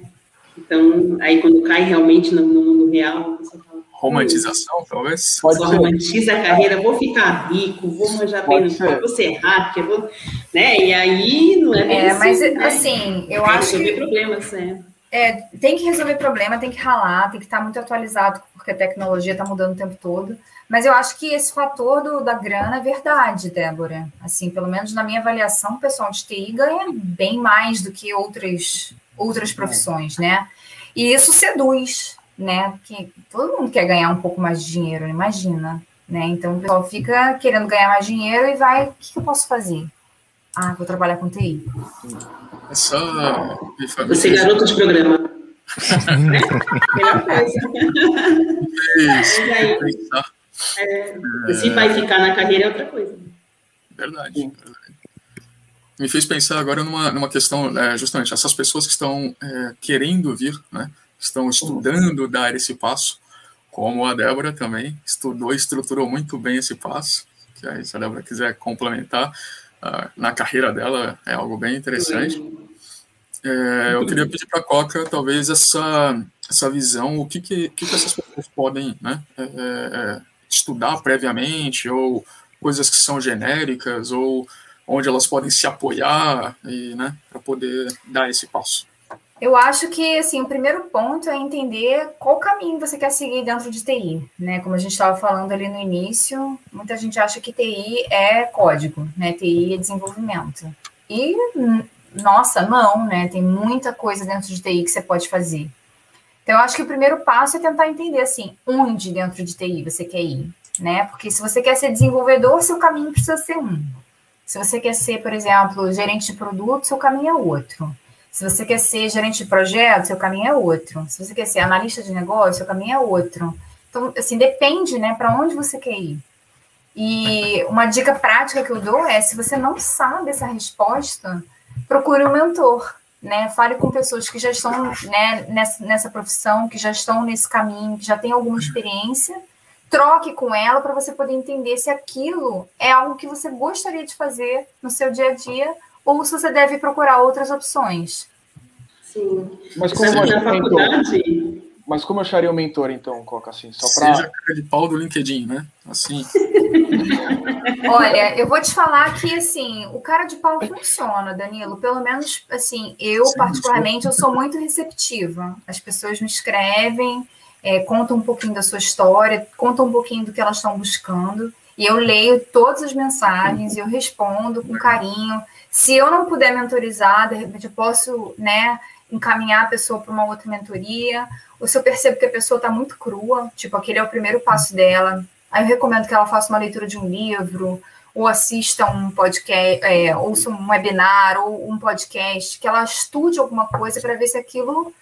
Então, aí quando cai realmente no, no mundo real, você fala. Romantização, hum, talvez? Pode só romantiza a carreira, vou ficar rico, vou manjar bem no vou ser hacker, vou. Né? E aí não é É, assim, mas né? assim, eu tem acho. Tem que resolver problemas, né? É, tem que resolver problema, tem que ralar, tem que estar muito atualizado, porque a tecnologia está mudando o tempo todo. Mas eu acho que esse fator do, da grana é verdade, Débora. Assim, pelo menos na minha avaliação, o pessoal de TI ganha bem mais do que outras outras profissões, né? E isso seduz, né? Porque todo mundo quer ganhar um pouco mais de dinheiro, imagina, né? Então o pessoal fica querendo ganhar mais dinheiro e vai, o que eu posso fazer? Ah, vou trabalhar com TI. É só. Você é garoto de programa. Melhor coisa. Isso. Aí, é, se vai ficar na carreira é outra coisa. Verdade. verdade me fez pensar agora numa, numa questão, é, justamente, essas pessoas que estão é, querendo vir, né, estão estudando dar esse passo, como a Débora também estudou e estruturou muito bem esse passo, que aí se a Débora quiser complementar, uh, na carreira dela é algo bem interessante. É, eu queria pedir para a Coca, talvez, essa, essa visão, o que, que, que, que essas pessoas podem né, é, é, é estudar previamente, ou coisas que são genéricas, ou onde elas podem se apoiar e, né, para poder dar esse passo? Eu acho que assim, o primeiro ponto é entender qual caminho você quer seguir dentro de TI, né? Como a gente estava falando ali no início, muita gente acha que TI é código, né? TI é desenvolvimento. E nossa, não, né? Tem muita coisa dentro de TI que você pode fazer. Então, eu acho que o primeiro passo é tentar entender assim, onde dentro de TI você quer ir, né? Porque se você quer ser desenvolvedor, seu caminho precisa ser um. Se você quer ser, por exemplo, gerente de produto, seu caminho é outro. Se você quer ser gerente de projeto, seu caminho é outro. Se você quer ser analista de negócio, seu caminho é outro. Então, assim, depende, né, para onde você quer ir. E uma dica prática que eu dou é, se você não sabe essa resposta, procure um mentor, né? Fale com pessoas que já estão né, nessa, nessa profissão, que já estão nesse caminho, que já têm alguma experiência troque com ela para você poder entender se aquilo é algo que você gostaria de fazer no seu dia a dia ou se você deve procurar outras opções. Sim. Mas como na faculdade, Mas como eu acharia o mentor, então, Coca, assim? Só pra... Seja cara de pau do LinkedIn, né? Assim. Olha, eu vou te falar que, assim, o cara de pau funciona, Danilo. Pelo menos, assim, eu, Sim, particularmente, eu sou muito receptiva. As pessoas me escrevem, é, contam um pouquinho da sua história, contam um pouquinho do que elas estão buscando. E eu leio todas as mensagens e eu respondo com carinho. Se eu não puder mentorizar, de repente eu posso, né, encaminhar a pessoa para uma outra mentoria. Ou se eu percebo que a pessoa está muito crua, tipo, aquele é o primeiro passo dela, aí eu recomendo que ela faça uma leitura de um livro, ou assista um podcast, é, ouça um webinar, ou um podcast, que ela estude alguma coisa para ver se aquilo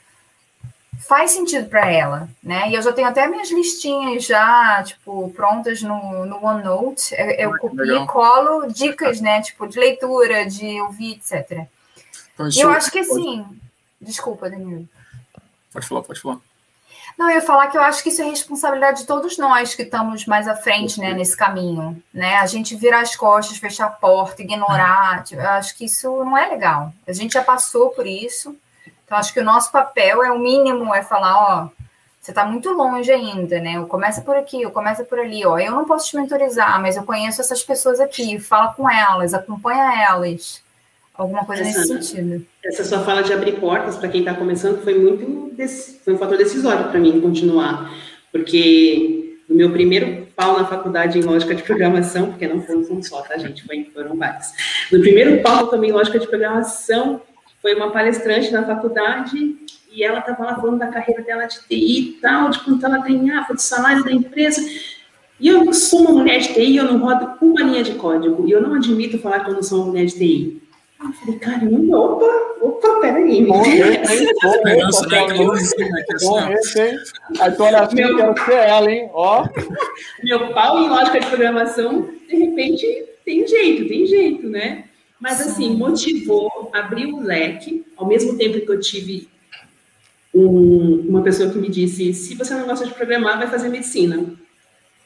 faz sentido para ela, né? E eu já tenho até minhas listinhas já, tipo, prontas no, no OneNote. Eu, copio e colo dicas, né? Tipo, de leitura, de ouvir, etc. Então, eu acho que assim. Desculpa, Danilo. Pode falar, pode falar. Não, eu ia falar que eu acho que isso é responsabilidade de todos nós que estamos mais à frente, né, nesse caminho, né? A gente virar as costas, fechar a porta, ignorar, eu acho que isso não é legal. A gente já passou por isso, então acho que o nosso papel é o mínimo, é falar, ó, você está muito longe ainda, né? Eu começa por aqui, eu começa por ali, ó. Eu não posso te mentorizar, mas eu conheço essas pessoas aqui, fala com elas, acompanha elas. Alguma coisa essa, nesse sentido. Essa sua fala de abrir portas para quem está começando foi muito foi um fator decisório para mim continuar, porque o meu primeiro pau na faculdade em lógica de programação, porque não foi um só, tá, gente? Foi, foram vários. No primeiro pau também em lógica de programação foi uma palestrante na faculdade e ela estava lá falando da carreira dela de TI e tal, de quanto ela ganhava, do salário da empresa. E eu sou uma mulher de TI, eu não rodo uma linha de código. E eu não admito falar que eu não sou uma mulher de TI. Eu falei, caramba, opa, opa, peraí. Aí tu olha assim, meu, quero ser ela, hein? Ó. Meu pau em lógica de programação, de repente, tem jeito, tem jeito, né? Mas, assim, motivou, abriu o leque, ao mesmo tempo que eu tive um, uma pessoa que me disse, se você não gosta de programar, vai fazer medicina.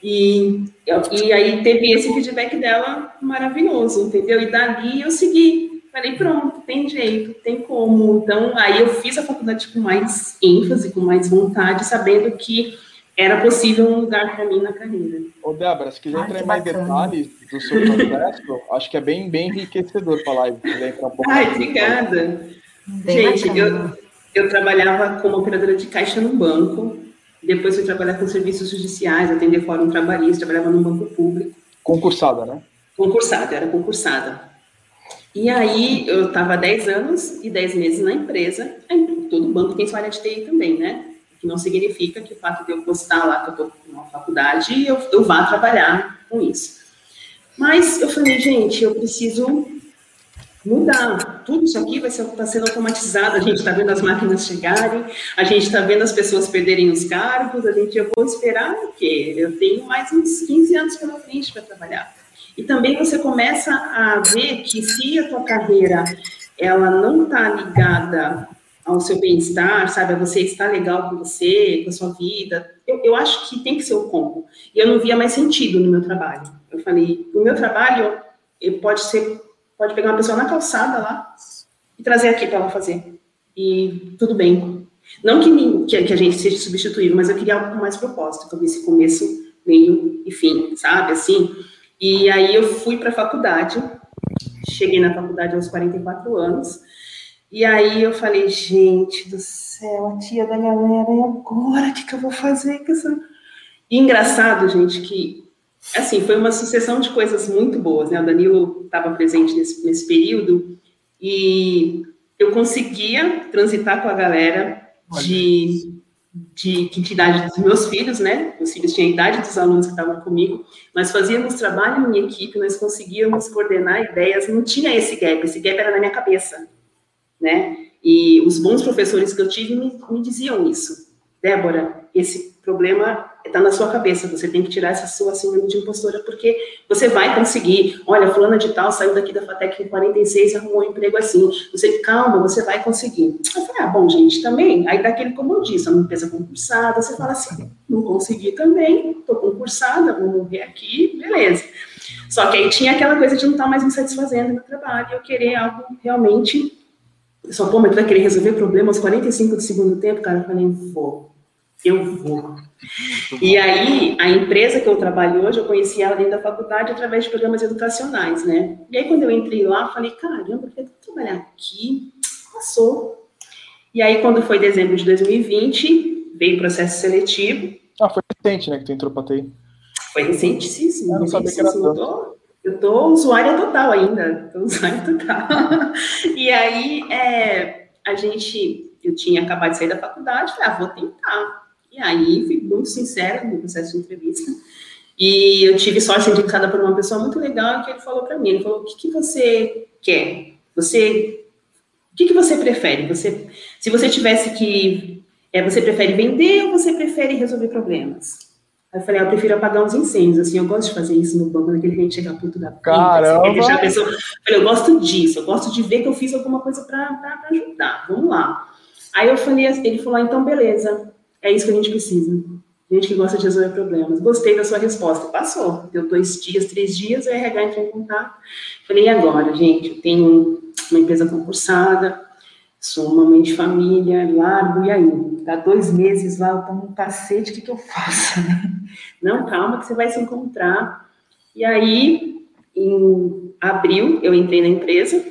E, e aí teve esse feedback dela maravilhoso, entendeu? E dali eu segui. Falei, pronto, tem jeito, tem como. Então, aí eu fiz a faculdade com mais ênfase, com mais vontade, sabendo que era possível um lugar para mim na carreira. Ô, Débora, se quiser entrar em mais detalhes do seu processo, acho que é bem, bem enriquecedor falar live. Se quiser entrar um pouco Ai, obrigada. Gente, eu, eu trabalhava como operadora de caixa no banco, depois fui trabalhar com serviços judiciais, atender fórum trabalhista, trabalhava no banco público. Concursada, né? Concursada, era concursada. E aí, eu estava 10 anos e 10 meses na empresa. Todo banco tem sua área de TI também, né? Não significa que o fato de eu postar lá que eu estou uma faculdade, eu, eu vá trabalhar com isso. Mas eu falei, gente, eu preciso mudar. Tudo isso aqui vai estar tá sendo automatizado. A gente está vendo as máquinas chegarem, a gente está vendo as pessoas perderem os cargos. A gente, eu vou esperar o quê? Eu tenho mais uns 15 anos pela frente para trabalhar. E também você começa a ver que se a tua carreira ela não está ligada ao seu bem-estar, sabe, a você estar legal com você, com a sua vida, eu, eu acho que tem que ser o combo. E eu não via mais sentido no meu trabalho. Eu falei, o meu trabalho pode ser, pode pegar uma pessoa na calçada lá e trazer aqui para ela fazer. E tudo bem. Não que, que, a gente seja substituível, mas eu queria algo com mais propósito, eu visse começo, meio e fim, sabe, assim... E aí eu fui para a faculdade, cheguei na faculdade aos 44 anos, e aí eu falei, gente do céu, a tia da galera, e agora o que, que eu vou fazer com essa... E engraçado, gente, que assim, foi uma sucessão de coisas muito boas, né? O Danilo estava presente nesse, nesse período e eu conseguia transitar com a galera de de que idade dos meus filhos, né? Os filhos tinham a idade dos alunos que estavam comigo. Nós fazíamos trabalho em equipe, nós conseguíamos coordenar ideias, não tinha esse gap, esse gap era na minha cabeça, né? E os bons professores que eu tive me, me diziam isso. Débora, esse problema está na sua cabeça, você tem que tirar essa sua síndrome de impostora, porque você vai conseguir. Olha, fulana de tal saiu daqui da FATEC em 46 e arrumou um emprego assim. Você, calma, você vai conseguir. Eu falei, ah, bom, gente, também, aí daquele, como eu disse, uma empresa concursada, você fala assim, não consegui também, estou concursada, vou morrer aqui, beleza. Só que aí tinha aquela coisa de não estar tá mais me satisfazendo no trabalho, eu querer algo realmente... Só, pô, mas tu vai querer resolver problemas 45 do segundo tempo? Cara, eu falei, vou Eu vou. E aí, a empresa que eu trabalho hoje, eu conheci ela dentro da faculdade através de programas educacionais, né? E aí, quando eu entrei lá, falei, caramba, eu vou trabalhar aqui. Passou. E aí, quando foi dezembro de 2020, veio o processo seletivo. Ah, foi recente, né, que tu entrou para TI. Foi recentíssimo. Não sabia que era tanto. Eu tô usuária total ainda, tô usuária total. e aí, é, a gente, eu tinha acabado de sair da faculdade, falei, ah, vou tentar. E aí, fui muito sincera no processo de entrevista. E eu tive sorte indicada por uma pessoa muito legal que ele falou para mim, ele falou, o que, que você quer? Você, o que, que você prefere? Você, se você tivesse que, é, você prefere vender ou você prefere resolver problemas? Aí eu falei, ah, eu prefiro apagar uns incêndios, assim, eu gosto de fazer isso no banco, naquele cliente chegar puto da Caramba! Assim, deixar a pessoa... Eu falei, eu gosto disso, eu gosto de ver que eu fiz alguma coisa para ajudar, vamos lá. Aí eu falei, ele falou, ah, então beleza, é isso que a gente precisa. Gente que gosta de resolver problemas. Gostei da sua resposta. Passou. Deu dois dias, três dias, o RH entrou em contato. Falei, e agora, gente? Eu tenho uma empresa concursada, sou uma mãe de família, largo, e aí? Tá dois meses lá, eu tomo um cacete, o que, que eu faço? Não, calma que você vai se encontrar. E aí, em abril, eu entrei na empresa,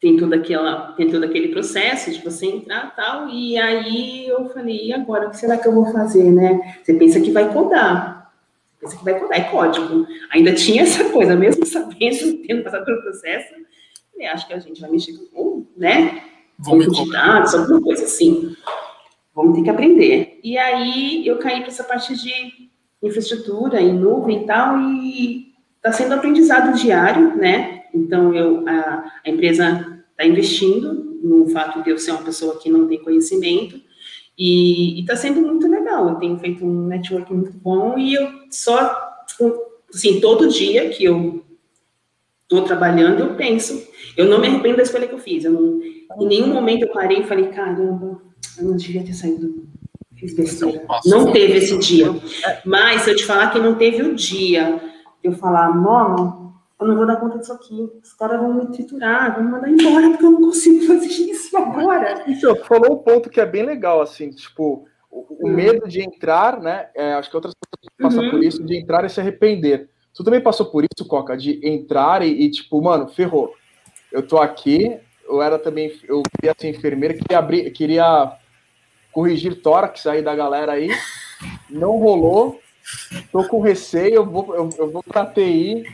tem todo, aquela, tem todo aquele processo de você entrar tal, e aí eu falei, e agora, o que será que eu vou fazer, né? Você pensa que vai codar, pensa que vai codar, é código. Ainda tinha essa coisa, mesmo sabendo, tendo passado pelo processo, eu acho que a gente vai mexer com, né? Vamos de dados, alguma coisa assim. Vamos ter que aprender. E aí eu caí para essa parte de infraestrutura em nuvem e tal, e está sendo aprendizado diário, né? Então, eu, a, a empresa está investindo no fato de eu ser uma pessoa que não tem conhecimento e está sendo muito legal. Eu tenho feito um network muito bom e eu só, assim, todo dia que eu estou trabalhando, eu penso. Eu não me arrependo da escolha que eu fiz. Eu não, em nenhum momento eu parei e falei, caramba, eu não devia ter saído. Fiz besteira. Não teve esse dia. Mas se eu te falar que não teve o dia, eu falar, mano, eu não vou dar conta disso aqui. Os caras vão me triturar, vão me mandar embora, porque eu não consigo fazer isso agora. Isso, falou um ponto que é bem legal, assim, tipo, o, o medo de entrar, né? É, acho que outras pessoas passam uhum. por isso, de entrar e se arrepender. Tu também passou por isso, Coca, de entrar e, e, tipo, mano, ferrou. Eu tô aqui, eu era também, eu queria ser enfermeira, queria abrir, queria corrigir tórax aí da galera aí, não rolou, tô com receio, eu vou, eu, eu vou pra TI,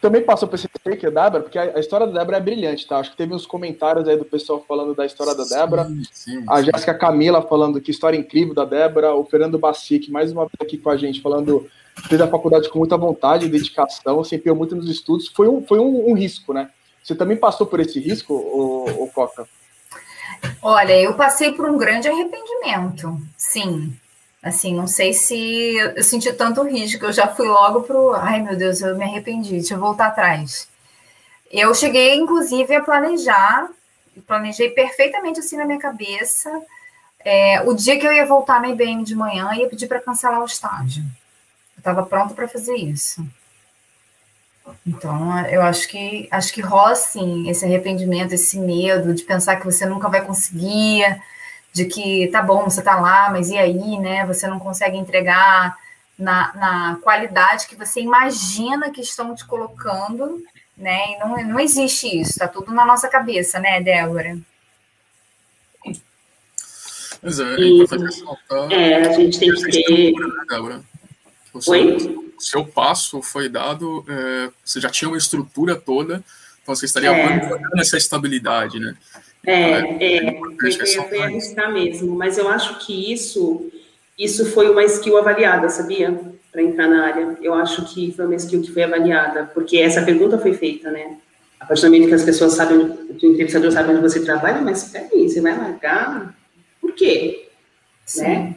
também passou por esse take, Débora, porque a, a, história da Débora é brilhante, tá? Acho que teve uns comentários aí do pessoal falando da história da Débora. Sim, sim, a Jéssica Camila falando que história incrível da Débora. O Fernando Bacic, mais uma vez aqui com a gente, falando fez a faculdade com muita vontade e dedicação, se empenhou muito nos estudos. Foi um, foi um, um risco, né? Você também passou por esse risco, o Coca? Olha, eu passei por um grande arrependimento, sim. Assim, não sei se eu senti tanto risco, eu já fui logo pro, ai meu Deus, eu me arrependi, deixa eu voltar atrás. Eu cheguei, inclusive, a planejar, planejei perfeitamente assim na minha cabeça, é, o dia que eu ia voltar na IBM de manhã, ia pedir para cancelar o estágio. Eu estava pronta para fazer isso. Então, eu acho que acho que rola sim esse arrependimento, esse medo de pensar que você nunca vai conseguir, de que tá bom, você tá lá, mas e aí, né? Você não consegue entregar na, na qualidade que você imagina que estão te colocando, né? E não, não existe isso, tá tudo na nossa cabeça, né, Débora? Pois é, e, é, a gente tem que ter. Né? O seu passo foi dado, é, você já tinha uma estrutura toda, então você estaria é. essa estabilidade, né? É, é, foi, foi arriscar mesmo, mas eu acho que isso, isso foi uma skill avaliada, sabia? Para entrar na área. Eu acho que foi uma skill que foi avaliada, porque essa pergunta foi feita, né? A partir do momento que as pessoas sabem, o entrevistador sabe onde você trabalha, mas peraí, você vai largar? Por quê? Sim. Né?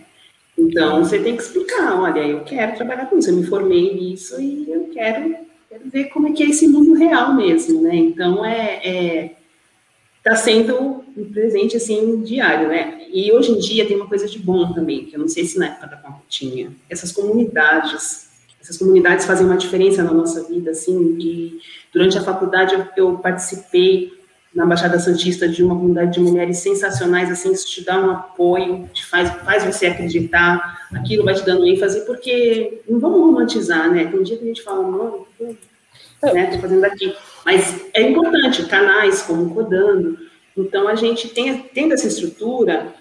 Então, você tem que explicar, olha, eu quero trabalhar com isso, eu me formei nisso e eu quero, quero ver como é que é esse mundo real mesmo, né? Então, é, é está sendo um presente assim diário, né? E hoje em dia tem uma coisa de bom também, que eu não sei se na época da Papo tinha, essas comunidades, essas comunidades fazem uma diferença na nossa vida, assim, e durante a faculdade eu, eu participei na Baixada Santista de uma comunidade de mulheres sensacionais, assim, isso te dá um apoio, te faz, faz você acreditar, aquilo vai te dando ênfase, porque não vamos romantizar, né? Tem um dia que a gente fala, não, né, tô fazendo aqui. Mas é importante, canais como Codando. Então, a gente tem, tendo essa estrutura,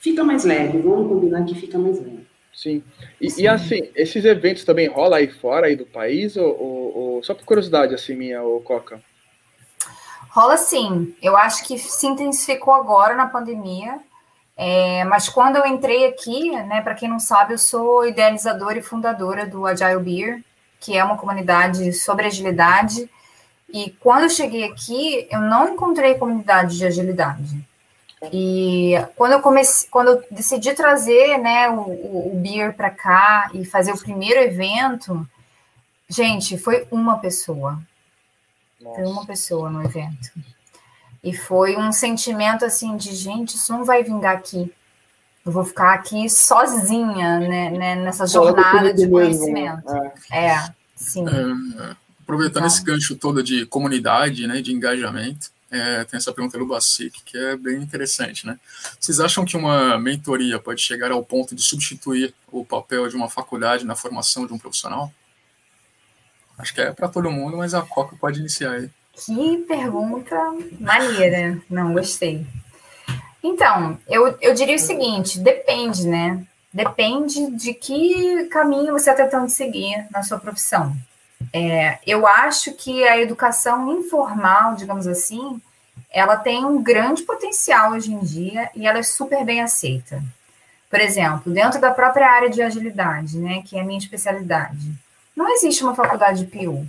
fica mais leve, vamos combinar que fica mais leve. Sim. E, Sim. e, assim, esses eventos também rolam aí fora aí do país, ou, ou, ou só por curiosidade, assim, minha, ou Coca? Rola sim. Eu acho que se intensificou agora na pandemia. É, mas quando eu entrei aqui, né, para quem não sabe, eu sou idealizadora e fundadora do Agile Beer, que é uma comunidade sobre agilidade. E quando eu cheguei aqui, eu não encontrei comunidade de agilidade. E quando eu comecei, quando eu decidi trazer, né, o, o, o beer para cá e fazer o primeiro evento, gente, foi uma pessoa. Nossa. Foi uma pessoa no evento. E foi um sentimento assim de gente, isso não vai vingar aqui. Eu vou ficar aqui sozinha, né, né nessa jornada de conhecimento. Mesmo, é. é, sim. É, aproveitando então. esse gancho todo de comunidade, né, de engajamento, é, tem essa pergunta do Bacic, que é bem interessante, né? Vocês acham que uma mentoria pode chegar ao ponto de substituir o papel de uma faculdade na formação de um profissional? Acho que é para todo mundo, mas a Coca pode iniciar aí. Que pergunta maneira. Não, gostei. Então, eu, eu diria o seguinte: depende, né? Depende de que caminho você está tentando seguir na sua profissão. É, eu acho que a educação informal, digamos assim, ela tem um grande potencial hoje em dia e ela é super bem aceita. Por exemplo, dentro da própria área de agilidade, né, que é a minha especialidade, não existe uma faculdade de PU,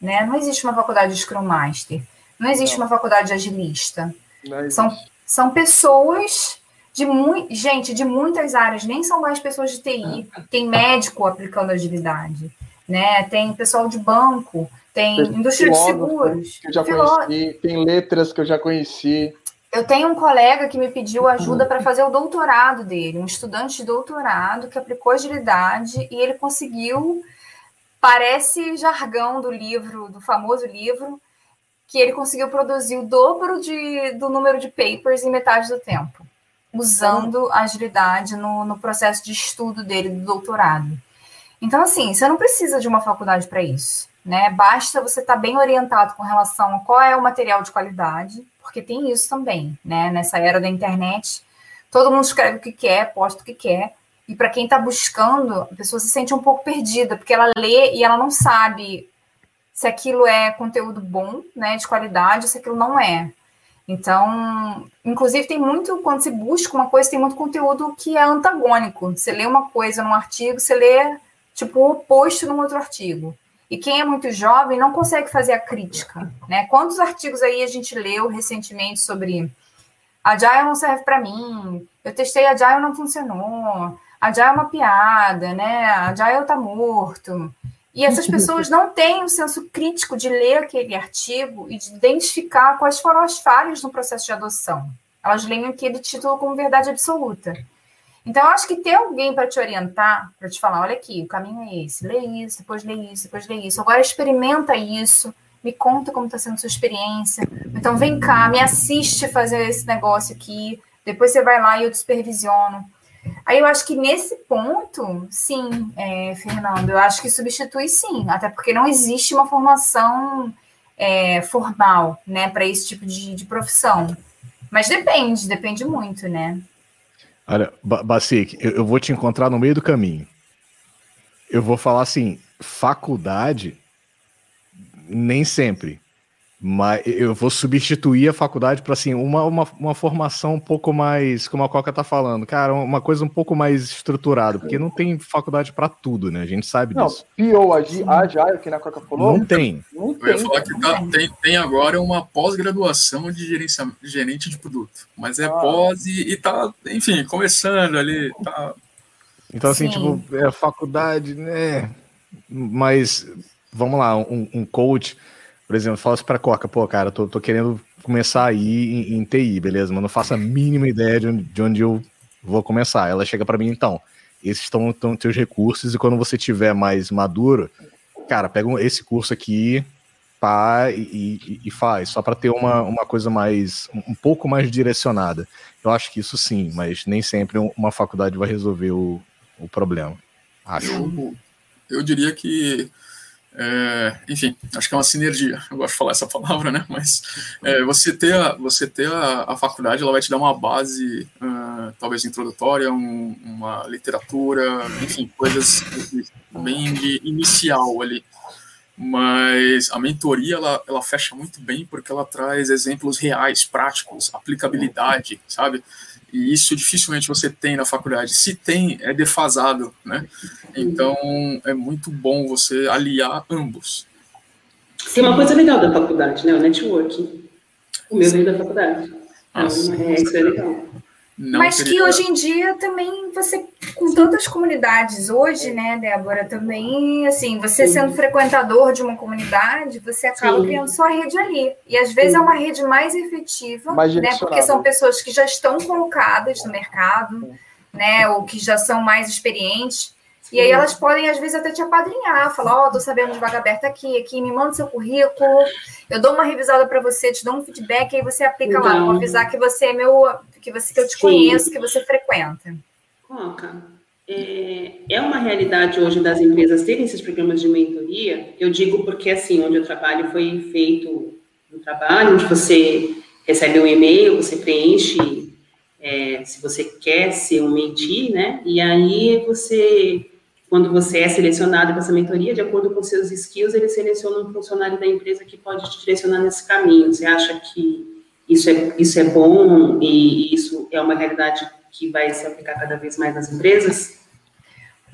né? Não existe uma faculdade de Scrum Master, não existe não. uma faculdade de agilista. São, são pessoas de muito, gente, de muitas áreas, nem são mais pessoas de TI, tem médico aplicando agilidade né? Tem pessoal de banco, tem, tem indústria de seguros. Que eu já conheci, tem letras que eu já conheci. Eu tenho um colega que me pediu ajuda para fazer o doutorado dele, um estudante de doutorado que aplicou agilidade e ele conseguiu, parece jargão do livro, do famoso livro, que ele conseguiu produzir o dobro de, do número de papers em metade do tempo, usando agilidade no, no processo de estudo dele do doutorado. Então, assim, você não precisa de uma faculdade para isso, né? Basta você estar tá bem orientado com relação a qual é o material de qualidade, porque tem isso também, né? Nessa era da internet, todo mundo escreve o que quer, posta o que quer, e para quem está buscando, a pessoa se sente um pouco perdida, porque ela lê e ela não sabe se aquilo é conteúdo bom, né, de qualidade, se aquilo não é. Então, inclusive, tem muito, quando você busca uma coisa, tem muito conteúdo que é antagônico. Você lê uma coisa num artigo, você lê tipo, o oposto num outro artigo. E quem é muito jovem não consegue fazer a crítica, né? Quantos artigos aí a gente leu recentemente sobre Agile não serve para mim, eu testei Agile não funcionou, Agile é uma piada, né? Agile tá morto. E essas pessoas não têm o senso crítico de ler aquele artigo e de identificar quais foram as falhas no processo de adoção. Elas leem aquele título como verdade absoluta. Então, eu acho que ter alguém para te orientar, para te falar, olha aqui, o caminho é esse, lê isso, depois lê isso, depois lê isso. Agora experimenta isso, me conta como está sendo sua experiência. Então, vem cá, me assiste fazer esse negócio aqui, depois você vai lá e eu te supervisiono. Aí eu acho que nesse ponto, sim, é, Fernando, eu acho que substitui sim, até porque não existe uma formação é, formal, né, para esse tipo de, de profissão. Mas depende, depende muito, né? Olha, Basic, eu, eu vou te encontrar no meio do caminho. Eu vou falar assim, faculdade, nem sempre. Mas eu vou substituir a faculdade para assim, uma, uma, uma formação um pouco mais, como a Coca tá falando, cara, uma coisa um pouco mais estruturada, porque não tem faculdade para tudo, né? A gente sabe não, disso. PO, a Agile, que na Coca falou. Não tem. Não tem. Eu ia falar que tá, tem, tem agora uma pós-graduação de gerente de produto, mas é ah. pós e, e tá, enfim, começando ali, tá. Então, assim, Sim. tipo, é faculdade, né? Mas, vamos lá, um, um coach por exemplo, fala assim pra Coca, pô, cara, tô, tô querendo começar aí em, em, TI, beleza? Mas não faço a mínima ideia de onde, de onde eu vou começar. Ela chega para mim, então, esses estão teus recursos e quando você tiver mais maduro, cara, pega esse curso aqui pá e, e, e faz, só para ter uma, uma coisa mais, um pouco mais direcionada. Eu acho que isso sim, mas nem sempre uma faculdade vai resolver o, o problema. Acho. Eu, eu diria que é, enfim, acho que é uma sinergia. Eu gosto de falar essa palavra, né? Mas é, você ter, a, você ter a, a, faculdade, ela vai te dar uma base, uh, talvez introdutória, um, uma literatura, enfim, coisas bem de inicial ali. Mas a mentoria ela, ela fecha muito bem porque ela traz exemplos reais, práticos, aplicabilidade, sabe? E isso dificilmente você tem na faculdade. Se tem, é defasado, né? Então é muito bom você aliar ambos. Tem uma coisa legal da faculdade, né? O networking. O meu veio da faculdade. Então, é, isso é legal. Não Mas que hoje em dia também você, com tantas comunidades hoje, né, Débora, também, assim, você Sim. sendo frequentador de uma comunidade, você acaba Sim. criando sua rede ali. E às vezes Sim. é uma rede mais efetiva, mais né, porque são pessoas que já estão colocadas no mercado, né, ou que já são mais experientes. E aí elas podem, às vezes, até te apadrinhar, falar, ó, oh, tô sabendo de vaga aberta aqui, aqui, me manda seu currículo, eu dou uma revisada para você, te dou um feedback, aí você aplica lá, vou avisar que você é meu, que você que eu te Sim. conheço, que você frequenta. Coloca. É, é uma realidade hoje das empresas terem esses programas de mentoria. Eu digo porque, assim, onde eu trabalho foi feito um trabalho onde você recebe um e-mail, você preenche é, se você quer ser um mentir, né? E aí você quando você é selecionado para essa mentoria, de acordo com seus skills, ele seleciona um funcionário da empresa que pode te direcionar nesse caminho. Você acha que isso é, isso é bom e isso é uma realidade que vai se aplicar cada vez mais nas empresas?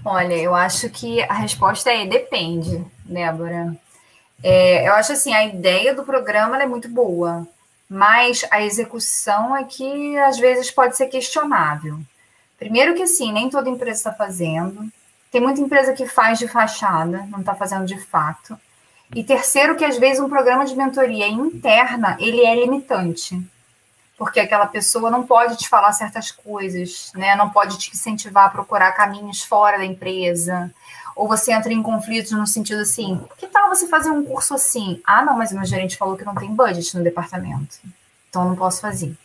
Olha, eu acho que a resposta é depende, Débora. É, eu acho assim, a ideia do programa é muito boa, mas a execução é que às vezes pode ser questionável. Primeiro que assim, nem toda empresa está fazendo. Tem muita empresa que faz de fachada, não está fazendo de fato. E terceiro, que às vezes um programa de mentoria interna, ele é limitante. Porque aquela pessoa não pode te falar certas coisas, né? Não pode te incentivar a procurar caminhos fora da empresa. Ou você entra em conflitos no sentido assim, que tal você fazer um curso assim? Ah, não, mas o meu gerente falou que não tem budget no departamento. Então não posso fazer.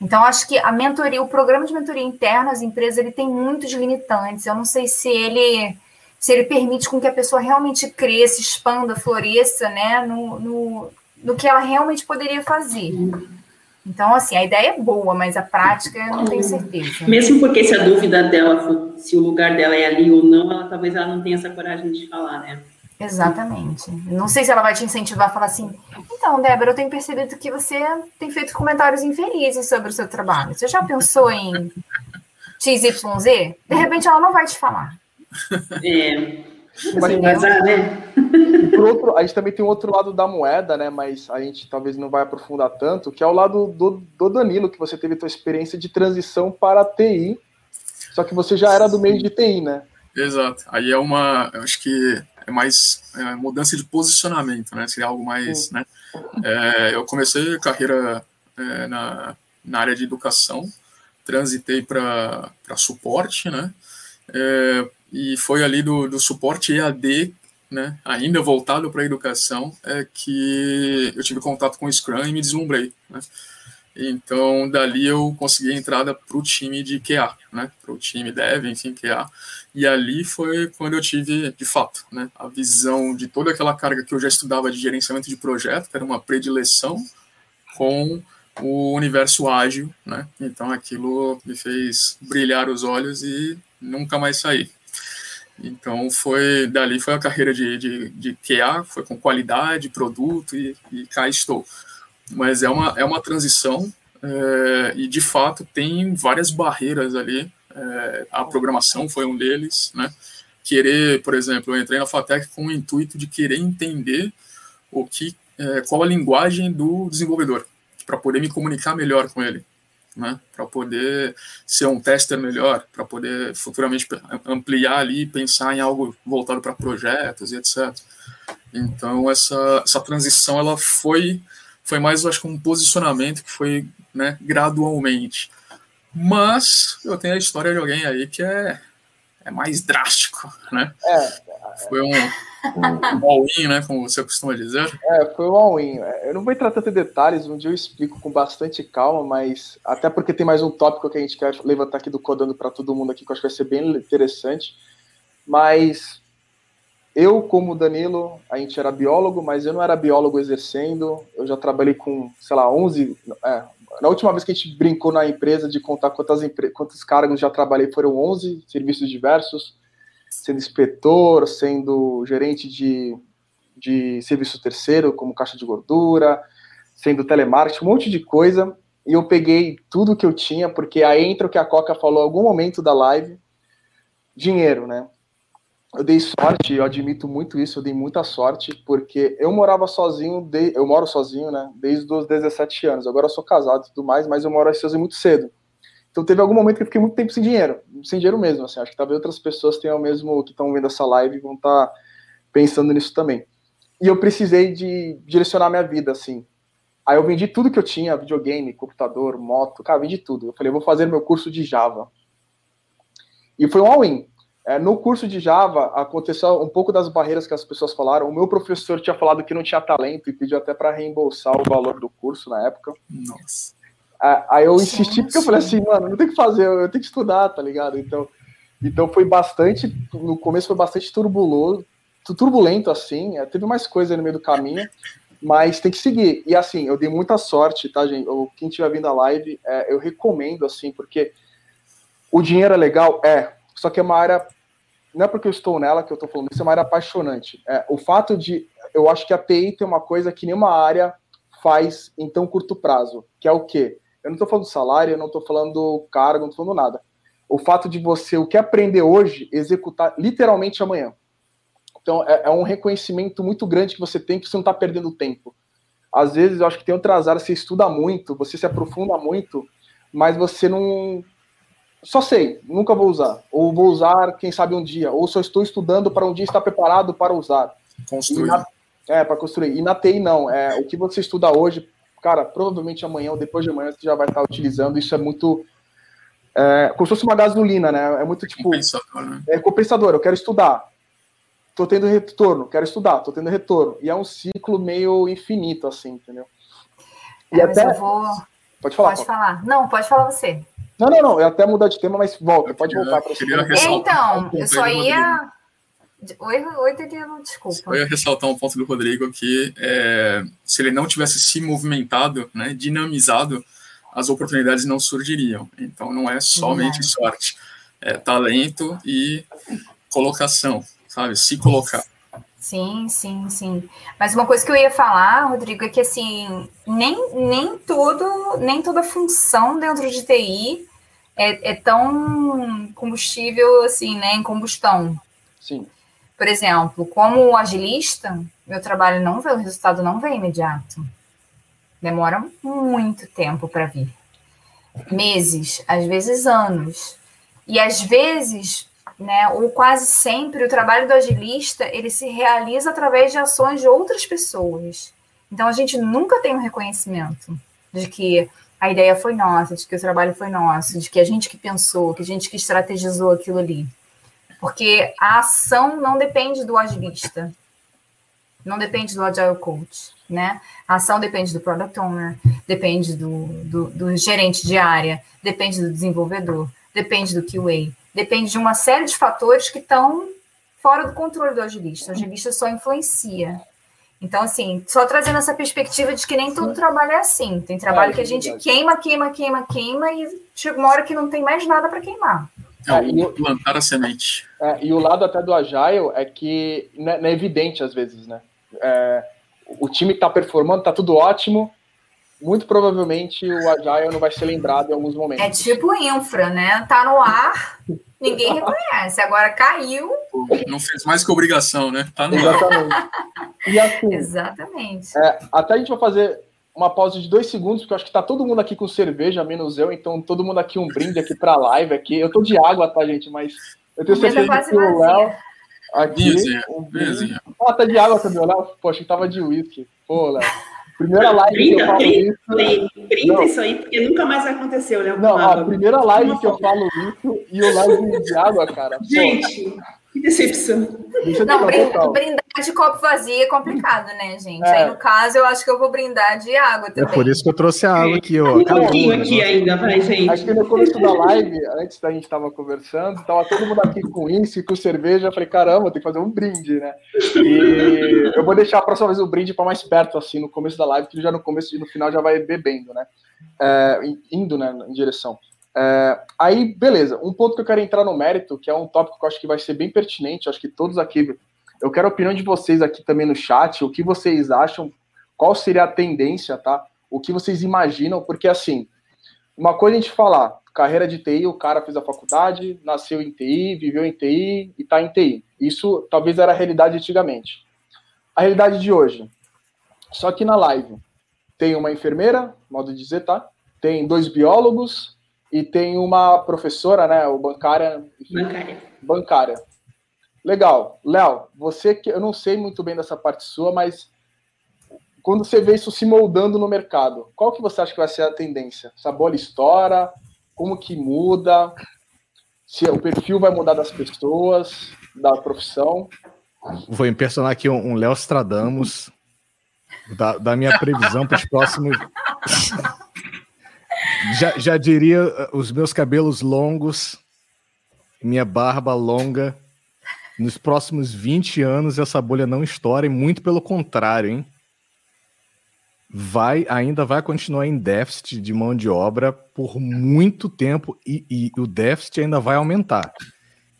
Então, acho que a mentoria, o programa de mentoria interna às empresas, ele tem muitos limitantes. Eu não sei se ele se ele permite com que a pessoa realmente cresça, expanda, floresça, né, no, no, no que ela realmente poderia fazer. Então, assim, a ideia é boa, mas a prática eu não tenho certeza. Mesmo porque se a dúvida dela, se o lugar dela é ali ou não, ela talvez ela não tenha essa coragem de falar, né? Exatamente. Não sei se ela vai te incentivar a falar assim: então, Débora, eu tenho percebido que você tem feito comentários infelizes sobre o seu trabalho. Você já pensou em XYZ? De repente ela não vai te falar. É. Mas, né? Por outro, a gente também tem um outro lado da moeda, né? Mas a gente talvez não vai aprofundar tanto, que é o lado do, do Danilo, que você teve a tua experiência de transição para a TI. Só que você já era do meio de TI, né? Exato. Aí é uma. Eu acho que é mais é, mudança de posicionamento, né? Seria algo mais, né? É, eu comecei a carreira é, na, na área de educação, transitei para suporte, né? É, e foi ali do, do suporte EAD, né? Ainda voltado para a educação, é que eu tive contato com o Scrum e me deslumbrei, né? Então, dali eu consegui a entrada para o time de QA, né? Para o time dev, enfim, QA. E ali foi quando eu tive, de fato, né, a visão de toda aquela carga que eu já estudava de gerenciamento de projeto, que era uma predileção, com o universo ágil, né? Então, aquilo me fez brilhar os olhos e nunca mais sair. Então, foi dali foi a carreira de, de, de QA, foi com qualidade, produto e, e cá estou mas é uma, é uma transição é, e de fato tem várias barreiras ali. É, a programação foi um deles, né? Querer, por exemplo, eu entrei na Fatec com o intuito de querer entender o que, é, qual a linguagem do desenvolvedor, para poder me comunicar melhor com ele, né? Para poder ser um tester melhor, para poder futuramente ampliar ali, pensar em algo voltado para projetos e etc. Então essa essa transição ela foi foi mais, acho que, um posicionamento que foi né, gradualmente. Mas eu tenho a história de alguém aí que é, é mais drástico, né? É. Foi um, um all-in, né? Como você costuma dizer. É, foi um all-in. Eu não vou entrar tanto em detalhes, um dia eu explico com bastante calma, mas até porque tem mais um tópico que a gente quer levantar aqui do Codando para todo mundo aqui, que eu acho que vai ser bem interessante. Mas eu, como Danilo, a gente era biólogo, mas eu não era biólogo exercendo. Eu já trabalhei com, sei lá, 11. É, na última vez que a gente brincou na empresa de contar quantas, quantos cargos já trabalhei, foram 11 serviços diversos, sendo inspetor, sendo gerente de, de serviço terceiro, como caixa de gordura, sendo telemarketing, um monte de coisa. E eu peguei tudo que eu tinha, porque aí entra o que a Coca falou em algum momento da live: dinheiro, né? Eu dei sorte, eu admito muito isso, eu dei muita sorte, porque eu morava sozinho, de, eu moro sozinho, né, desde os 17 anos. Agora eu sou casado e tudo mais, mas eu moro sozinho muito cedo. Então teve algum momento que eu fiquei muito tempo sem dinheiro, sem dinheiro mesmo, assim. Acho que talvez outras pessoas tenham mesmo que estão vendo essa live vão estar tá pensando nisso também. E eu precisei de direcionar minha vida, assim. Aí eu vendi tudo que eu tinha, videogame, computador, moto, cara, vendi tudo. Eu falei, eu vou fazer meu curso de Java. E foi um all-in é, no curso de Java, aconteceu um pouco das barreiras que as pessoas falaram. O meu professor tinha falado que não tinha talento e pediu até para reembolsar o valor do curso na época. Nossa. É, aí eu insisti porque eu falei assim, mano, não tem que fazer, eu tenho que estudar, tá ligado? Então, então foi bastante, no começo foi bastante turbuloso, turbulento assim, é, teve mais coisa no meio do caminho, mas tem que seguir. E assim, eu dei muita sorte, tá, gente? Ou quem tiver vindo a live, é, eu recomendo assim, porque o dinheiro é legal, é, só que é uma área não é porque eu estou nela que eu estou falando isso, é uma área apaixonante. É, o fato de, eu acho que a TI tem uma coisa que nenhuma área faz em tão curto prazo, que é o quê? Eu não estou falando salário, eu não estou falando cargo, não estou falando nada. O fato de você, o que aprender hoje, executar literalmente amanhã. Então, é, é um reconhecimento muito grande que você tem que você não está perdendo tempo. Às vezes, eu acho que tem outras áreas, você estuda muito, você se aprofunda muito, mas você não só sei, nunca vou usar. Ou vou usar, quem sabe, um dia. Ou só estou estudando para um dia estar preparado para usar. Construir. Na, é, para construir. E na TI, não. É, o que você estuda hoje, cara, provavelmente amanhã ou depois de amanhã você já vai estar utilizando. Isso é muito. É, como se fosse uma gasolina, né? É muito tipo. Compensador, né? É compensador. Eu quero estudar. Tô tendo retorno. Quero estudar. Tô tendo retorno. E é um ciclo meio infinito, assim, entendeu? E é, até... vou... Pode falar. Pode falar. Não, pode falar você. Não, não, não. Eu até mudar de tema, mas volta. Pode voltar para você. Então, eu só ia. Oi, oi, desculpa. Eu ia ressaltar um ponto do Rodrigo que é, se ele não tivesse se movimentado, né, dinamizado, as oportunidades não surgiriam. Então não é somente sorte, é talento e colocação, sabe? Se colocar. Sim, sim, sim. Mas uma coisa que eu ia falar, Rodrigo, é que assim, nem, nem tudo, nem toda função dentro de TI é, é tão combustível assim, né, em combustão. Sim. Por exemplo, como agilista, meu trabalho não vem, o resultado não vem imediato. Demora muito tempo para vir. Meses, às vezes anos. E às vezes né? Ou quase sempre o trabalho do agilista ele se realiza através de ações de outras pessoas. Então a gente nunca tem um reconhecimento de que a ideia foi nossa, de que o trabalho foi nosso, de que a gente que pensou, que a gente que estrategizou aquilo ali. Porque a ação não depende do agilista, não depende do agile coach, né? A ação depende do product owner, depende do, do, do gerente de área, depende do desenvolvedor, depende do QA, depende de uma série de fatores que estão fora do controle do agilista. O agilista só influencia. Então, assim, só trazendo essa perspectiva de que nem todo trabalho é assim. Tem trabalho é, que a gente queima, queima, queima, queima e chega uma hora que não tem mais nada para queimar. É, é e, plantar a semente. É, e o lado até do Agile é que não é, não é evidente às vezes, né? É, o time está performando, está tudo ótimo, muito provavelmente o Agile não vai ser lembrado em alguns momentos. É tipo infra, né? Tá no ar, ninguém reconhece. Agora caiu. Não fez mais que obrigação, né? Tá no Exatamente. E assim, Exatamente. É, até a gente vai fazer uma pausa de dois segundos, porque eu acho que tá todo mundo aqui com cerveja, menos eu, então todo mundo aqui um brinde aqui pra live aqui. Eu tô de água, tá, gente? Mas eu tenho certeza que o Léo. Aqui, Vizinha, um Ah, tá de água também, o Léo. Poxa, tava de uísque. Pô, Léo. Primeira live Brinda, que eu falo brinda, isso. brinda Não. isso aí, porque nunca mais aconteceu, né? Não, a primeira live que eu falo isso e o live de água, cara. Gente, que decepção. deixa Não, brin- total. brindar de copo vazio é complicado, né, gente? É. Aí, no caso, eu acho que eu vou brindar de água É também. por isso que eu trouxe a água aqui, ó. Um pouquinho né? aqui ainda, vai, gente. Acho que no começo da live, antes da gente tava conversando, tava todo mundo aqui com isso e com cerveja. Eu falei, caramba, tem que fazer um brinde, né? E eu vou deixar a próxima vez o brinde para mais perto, assim, no começo da live, que já no começo e no final já vai bebendo, né? É, indo, né, em direção. É, aí, beleza. Um ponto que eu quero entrar no mérito, que é um tópico que eu acho que vai ser bem pertinente, acho que todos aqui. Eu quero a opinião de vocês aqui também no chat, o que vocês acham, qual seria a tendência, tá? O que vocês imaginam, porque assim, uma coisa a gente falar, carreira de TI, o cara fez a faculdade, nasceu em TI, viveu em TI e tá em TI. Isso talvez era a realidade antigamente. A realidade de hoje. Só que na live tem uma enfermeira, modo de dizer, tá? Tem dois biólogos e tem uma professora, né, ou bancária, Bancária. bancária. Legal. Léo, você que eu não sei muito bem dessa parte sua, mas quando você vê isso se moldando no mercado, qual que você acha que vai ser a tendência? Essa bola estoura? Como que muda? Se o perfil vai mudar das pessoas, da profissão? Vou impersonar aqui um, um Léo Stradamus da, da minha previsão para os próximos. já, já diria uh, os meus cabelos longos, minha barba longa. Nos próximos 20 anos, essa bolha não estoura, e muito pelo contrário, hein? Vai, ainda vai continuar em déficit de mão de obra por muito tempo e, e o déficit ainda vai aumentar.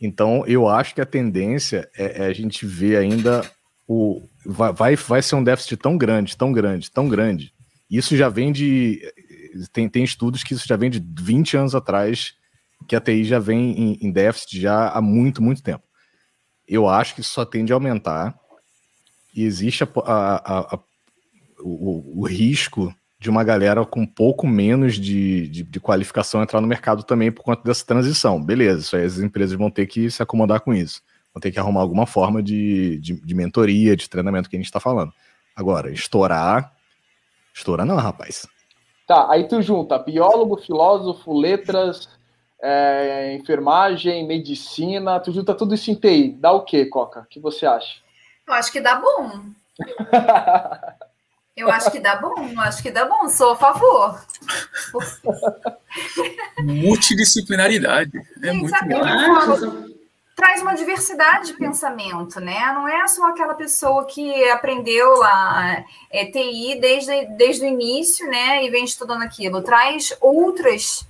Então, eu acho que a tendência é, é a gente ver ainda o. Vai, vai, vai ser um déficit tão grande, tão grande, tão grande. Isso já vem de. Tem, tem estudos que isso já vem de 20 anos atrás, que a TI já vem em, em déficit já há muito, muito tempo. Eu acho que isso só tende a aumentar. E existe a, a- a- o, o risco de uma galera com um pouco menos de, de, de qualificação entrar no mercado também por conta dessa transição. Beleza, isso aí as empresas vão ter que se acomodar com isso. Vão ter que arrumar alguma forma de, de, de mentoria, de treinamento que a gente está falando. Agora, estourar. Estoura não, rapaz. Tá, aí tu junta biólogo, filósofo, letras, é, enfermagem, medicina, tu junta tudo isso em TI. Dá o quê, Coca? O que você acha? Eu acho que dá bom. Eu acho que dá bom, eu acho que dá bom, sou a favor. Multidisciplinaridade. É Sim, muito sabe? bom. Traz uma diversidade de pensamento, né? Não é só aquela pessoa que aprendeu lá é, TI desde, desde o início, né? E vem estudando aquilo. Traz outras,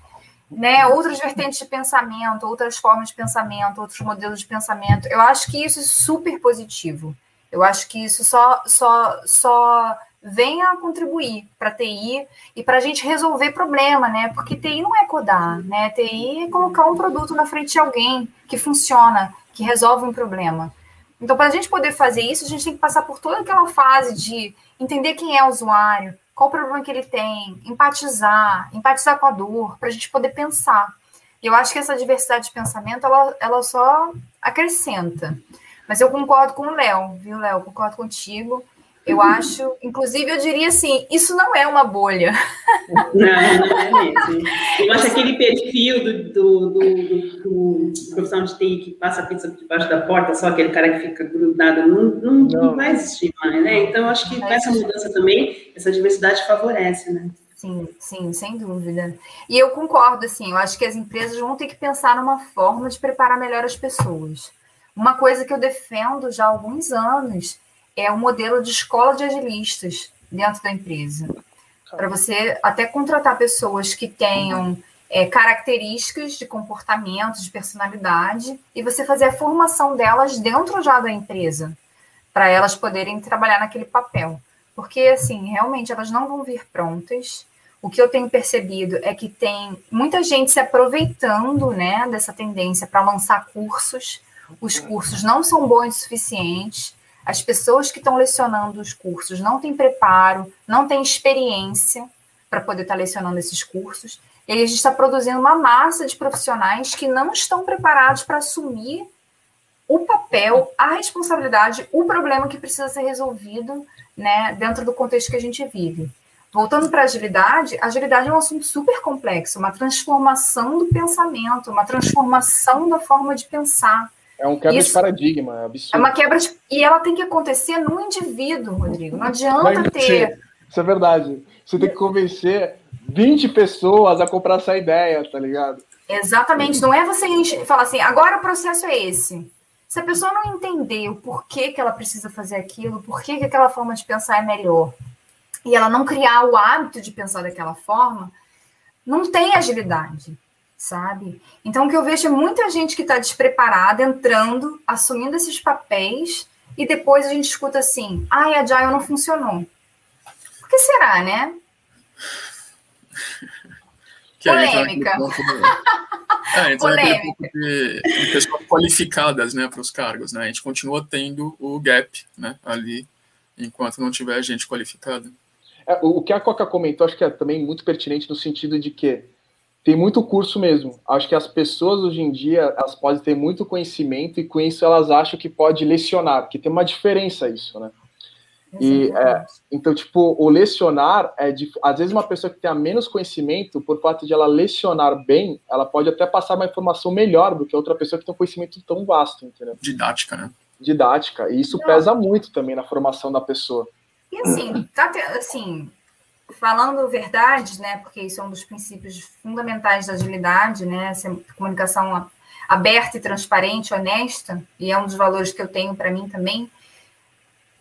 né? Outras vertentes de pensamento, outras formas de pensamento, outros modelos de pensamento. Eu acho que isso é super positivo. Eu acho que isso só, só, só vem a contribuir para TI e para a gente resolver problema, né? Porque TI não é codar, né? TI é colocar um produto na frente de alguém que funciona, que resolve um problema. Então, para a gente poder fazer isso, a gente tem que passar por toda aquela fase de entender quem é o usuário, qual o problema que ele tem, empatizar, empatizar com a dor, para a gente poder pensar. E eu acho que essa diversidade de pensamento, ela, ela só acrescenta. Mas eu concordo com o Léo, viu, Léo? Concordo contigo. Eu acho, inclusive, eu diria assim, isso não é uma bolha. Não, não é mesmo. Eu acho aquele perfil do, do, do, do, do profissional de TI que passa a pizza por debaixo da porta, só aquele cara que fica grudado, não, não, não. Não. vai existir mais, né? Então, eu acho que com essa mudança também, essa diversidade favorece, né? Sim, sim, sem dúvida. E eu concordo, assim, eu acho que as empresas vão ter que pensar numa forma de preparar melhor as pessoas. Uma coisa que eu defendo já há alguns anos é o modelo de escola de agilistas dentro da empresa. Para você até contratar pessoas que tenham é, características de comportamento, de personalidade, e você fazer a formação delas dentro já da empresa, para elas poderem trabalhar naquele papel. Porque, assim, realmente elas não vão vir prontas. O que eu tenho percebido é que tem muita gente se aproveitando né, dessa tendência para lançar cursos. Os cursos não são bons o suficiente. As pessoas que estão lecionando os cursos não têm preparo, não têm experiência para poder estar lecionando esses cursos. E aí a gente está produzindo uma massa de profissionais que não estão preparados para assumir o papel, a responsabilidade, o problema que precisa ser resolvido né, dentro do contexto que a gente vive. Voltando para a agilidade, agilidade é um assunto super complexo, uma transformação do pensamento, uma transformação da forma de pensar. É um quebra Isso, de paradigma, é absurdo. É uma quebra de, e ela tem que acontecer no indivíduo, Rodrigo. Não adianta ter. Isso é verdade. Você tem que convencer 20 pessoas a comprar essa ideia, tá ligado? Exatamente. Não é você falar assim, agora o processo é esse. Se a pessoa não entender o porquê que ela precisa fazer aquilo, porquê que aquela forma de pensar é melhor, e ela não criar o hábito de pensar daquela forma, não tem agilidade, sabe? Então, o que eu vejo é muita gente que está despreparada, entrando, assumindo esses papéis, e depois a gente escuta assim, ai, a Agile não funcionou. Por que será, né? Que Polêmica. É, então Polêmica. De, de, pessoas qualificadas né, para os cargos. Né? A gente continua tendo o gap né, ali, enquanto não tiver gente qualificada. É, o que a Coca comentou, acho que é também muito pertinente no sentido de que tem muito curso mesmo. Acho que as pessoas hoje em dia elas podem ter muito conhecimento e com isso elas acham que pode lecionar, que tem uma diferença isso, né? E, é, então, tipo, o lecionar é de, às vezes uma pessoa que tenha menos conhecimento, por fato de ela lecionar bem, ela pode até passar uma informação melhor do que outra pessoa que tem um conhecimento tão vasto, entendeu? Didática, né? Didática. E isso Não. pesa muito também na formação da pessoa. E assim, tá, assim, falando verdade, né? Porque isso é um dos princípios fundamentais da agilidade, né? Essa comunicação aberta e transparente, honesta, e é um dos valores que eu tenho para mim também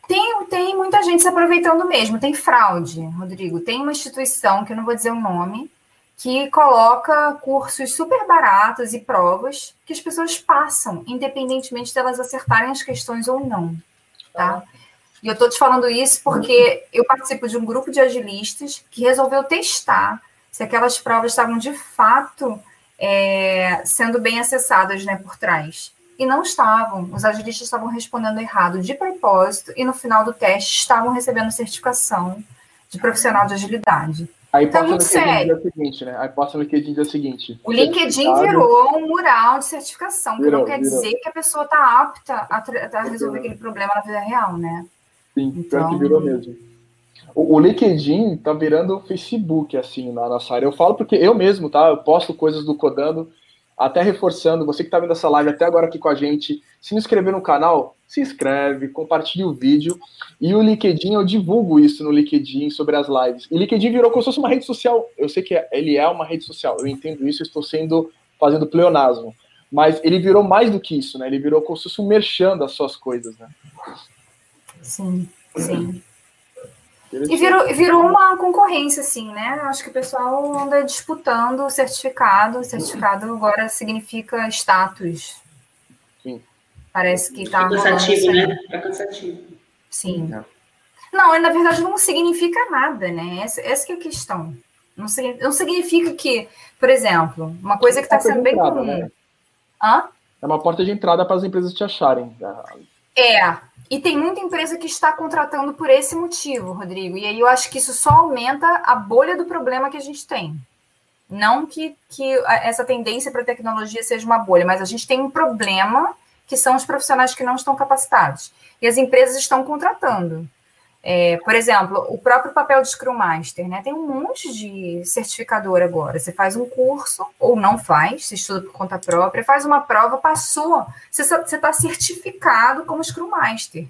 tem, tem muita gente se aproveitando mesmo, tem fraude, Rodrigo. Tem uma instituição, que eu não vou dizer o nome, que coloca cursos super baratos e provas que as pessoas passam, independentemente delas acertarem as questões ou não. Tá? E eu estou te falando isso porque eu participo de um grupo de agilistas que resolveu testar se aquelas provas estavam de fato é, sendo bem acessadas né, por trás e não estavam. Os agilistas estavam respondendo errado de propósito e no final do teste estavam recebendo certificação de profissional de agilidade. Aí então, é muito sério. É o seguinte, né? Aí posta no LinkedIn é o seguinte. O LinkedIn virou um mural de certificação, virou, que não quer virou. dizer que a pessoa está apta a, a resolver aquele problema na vida real, né? Sim, então... pior que virou mesmo. O, o LinkedIn tá virando o Facebook, assim, na nossa área. Eu falo porque eu mesmo, tá? Eu posto coisas do Codando até reforçando, você que está vendo essa live até agora aqui com a gente, se não inscrever no canal, se inscreve, compartilhe o vídeo. E o LinkedIn, eu divulgo isso no LinkedIn sobre as lives. E LinkedIn virou como se fosse uma rede social. Eu sei que é, ele é uma rede social, eu entendo isso, eu estou sendo fazendo pleonasmo. Mas ele virou mais do que isso, né? Ele virou como se fosse um merchan das suas coisas, né? Sim, sim. E virou, virou uma concorrência, assim, né? Acho que o pessoal anda disputando o certificado. O certificado agora significa status. Sim. Parece que está. É cansativo, né? É cansativo. Sim. É. Não, na verdade não significa nada, né? Essa, essa é a questão. Não, não significa que, por exemplo, uma coisa que está sendo bem comum. Né? Hã? É uma porta de entrada para as empresas te acharem. É, e tem muita empresa que está contratando por esse motivo, Rodrigo. E aí eu acho que isso só aumenta a bolha do problema que a gente tem. Não que, que essa tendência para a tecnologia seja uma bolha, mas a gente tem um problema que são os profissionais que não estão capacitados. E as empresas estão contratando. É, por exemplo, o próprio papel de Scrum Master, né? Tem um monte de certificador agora. Você faz um curso, ou não faz, você estuda por conta própria, faz uma prova, passou. Você está certificado como Scrum Master.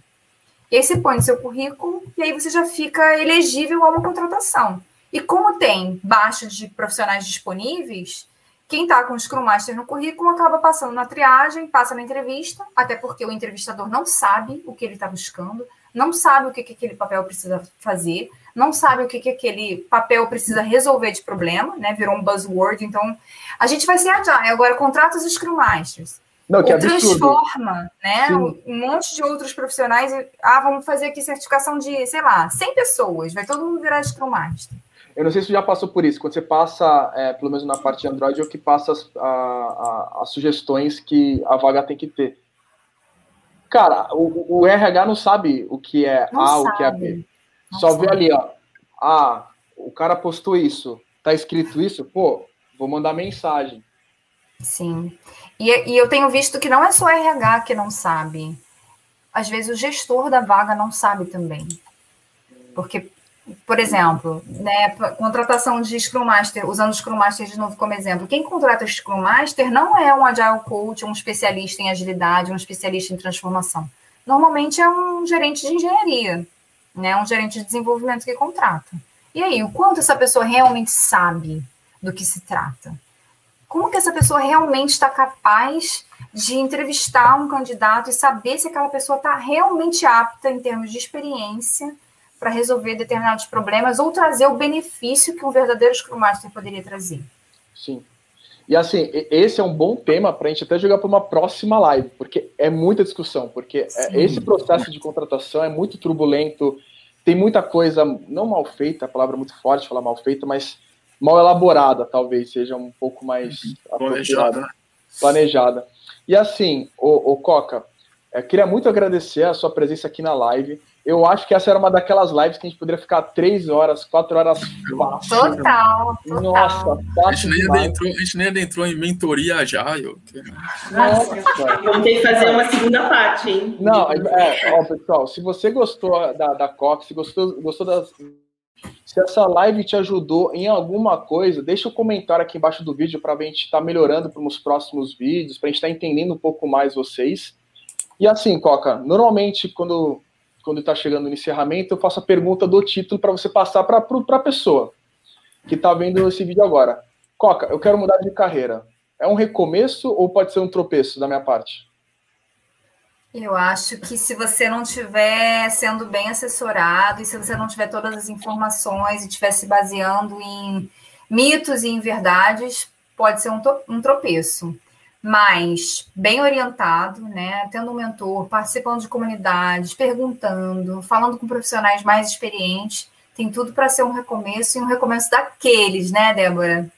E aí você põe no seu currículo e aí você já fica elegível a uma contratação. E como tem baixo de profissionais disponíveis, quem está com o Scrum Master no currículo acaba passando na triagem, passa na entrevista, até porque o entrevistador não sabe o que ele está buscando, não sabe o que, que aquele papel precisa fazer, não sabe o que, que aquele papel precisa resolver de problema, né? Virou um buzzword. Então, a gente vai ser agile. Agora, contrata os Scrum Masters. Não, que transforma, né? Sim. Um monte de outros profissionais. Ah, vamos fazer aqui certificação de, sei lá, 100 pessoas. Vai todo mundo virar Scrum Master. Eu não sei se você já passou por isso. Quando você passa, é, pelo menos na parte de Android, é o que passa as, a, a, as sugestões que a vaga tem que ter. Cara, o, o RH não sabe o que é não A, sabe. o que é B. Não Só sabe. vê ali, ó. Ah, o cara postou isso, tá escrito isso, pô, vou mandar mensagem. Sim. E, e eu tenho visto que não é só o RH que não sabe. Às vezes o gestor da vaga não sabe também. Porque, por exemplo, né, contratação de Scrum Master, usando o Scrum Master de novo como exemplo, quem contrata o Scrum Master não é um Agile Coach, um especialista em agilidade, um especialista em transformação. Normalmente é um gerente de engenharia, né, um gerente de desenvolvimento que contrata. E aí, o quanto essa pessoa realmente sabe do que se trata? como que essa pessoa realmente está capaz de entrevistar um candidato e saber se aquela pessoa está realmente apta em termos de experiência para resolver determinados problemas ou trazer o benefício que um verdadeiro Scrum Master poderia trazer. Sim. E assim, esse é um bom tema para a gente até jogar para uma próxima live, porque é muita discussão, porque é, Sim. esse processo de contratação é muito turbulento, tem muita coisa não mal feita, a palavra é muito forte falar mal feita, mas mal elaborada, talvez seja um pouco mais uhum. planejada. Né? planejada. E assim, o, o Coca, eu queria muito agradecer a sua presença aqui na live. Eu acho que essa era uma daquelas lives que a gente poderia ficar três horas, quatro horas fácil. Total, total. Nossa, fácil a gente, nem adentrou, a gente nem adentrou em mentoria Agile. Nossa, vamos ter que fazer uma segunda parte, hein? Não, é, ó, pessoal, se você gostou da, da Coca, se gostou, gostou das se essa live te ajudou em alguma coisa, deixa o um comentário aqui embaixo do vídeo para a gente estar tá melhorando para os próximos vídeos, para a gente estar tá entendendo um pouco mais vocês. E assim, Coca, normalmente quando quando está chegando no encerramento, eu faço a pergunta do título para você passar para a pessoa que está vendo esse vídeo agora. Coca, eu quero mudar de carreira. É um recomeço ou pode ser um tropeço da minha parte? Eu acho que se você não estiver sendo bem assessorado e se você não tiver todas as informações e estiver se baseando em mitos e em verdades, pode ser um, um tropeço. Mas bem orientado, né? Tendo um mentor, participando de comunidades, perguntando, falando com profissionais mais experientes, tem tudo para ser um recomeço e um recomeço daqueles, né, Débora?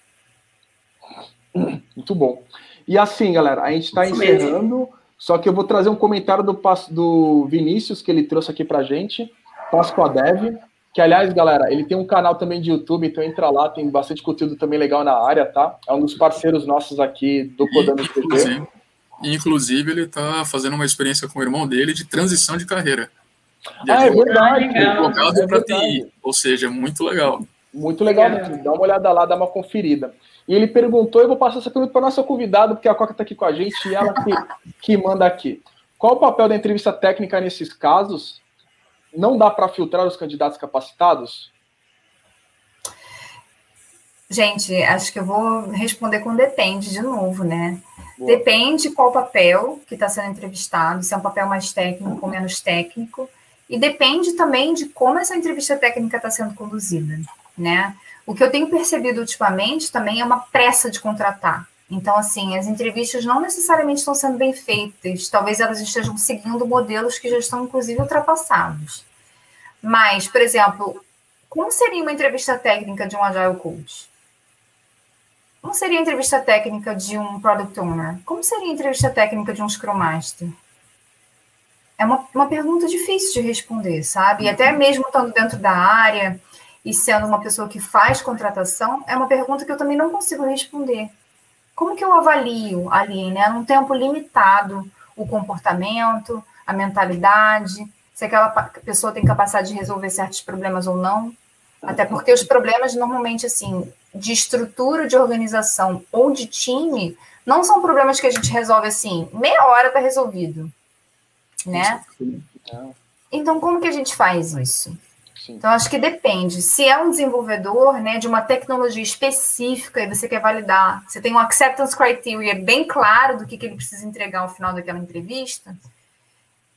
Muito bom. E assim, galera, a gente está encerrando. Mesmo. Só que eu vou trazer um comentário do, do Vinícius, que ele trouxe aqui pra gente, Páscoa Dev, que aliás, galera, ele tem um canal também de YouTube, então entra lá, tem bastante conteúdo também legal na área, tá? É um dos parceiros nossos aqui do Codando TV. Inclusive, ele tá fazendo uma experiência com o irmão dele de transição de carreira. De ah, é verdade. Advogado é para TI, ou seja, muito legal. Muito legal, é. dá uma olhada lá, dá uma conferida. E ele perguntou, eu vou passar essa pergunta para nossa convidada, porque a Coca está aqui com a gente e ela que, que manda aqui. Qual o papel da entrevista técnica nesses casos? Não dá para filtrar os candidatos capacitados? Gente, acho que eu vou responder com depende de novo, né? Boa. Depende qual papel que está sendo entrevistado, se é um papel mais técnico ou menos técnico, e depende também de como essa entrevista técnica está sendo conduzida, né? O que eu tenho percebido ultimamente também é uma pressa de contratar. Então, assim, as entrevistas não necessariamente estão sendo bem feitas, talvez elas estejam seguindo modelos que já estão, inclusive, ultrapassados. Mas, por exemplo, como seria uma entrevista técnica de um Agile Coach? Como seria a entrevista técnica de um Product Owner? Como seria a entrevista técnica de um Scrum Master? É uma, uma pergunta difícil de responder, sabe? E até mesmo estando dentro da área, e sendo uma pessoa que faz contratação, é uma pergunta que eu também não consigo responder. Como que eu avalio ali, né, num tempo limitado, o comportamento, a mentalidade, se aquela pessoa tem capacidade de resolver certos problemas ou não? Até porque os problemas, normalmente, assim, de estrutura de organização ou de time, não são problemas que a gente resolve assim, meia hora está resolvido, né? Então, como que a gente faz isso? Então, acho que depende. Se é um desenvolvedor né, de uma tecnologia específica e você quer validar, você tem um acceptance criteria bem claro do que, que ele precisa entregar ao final daquela entrevista,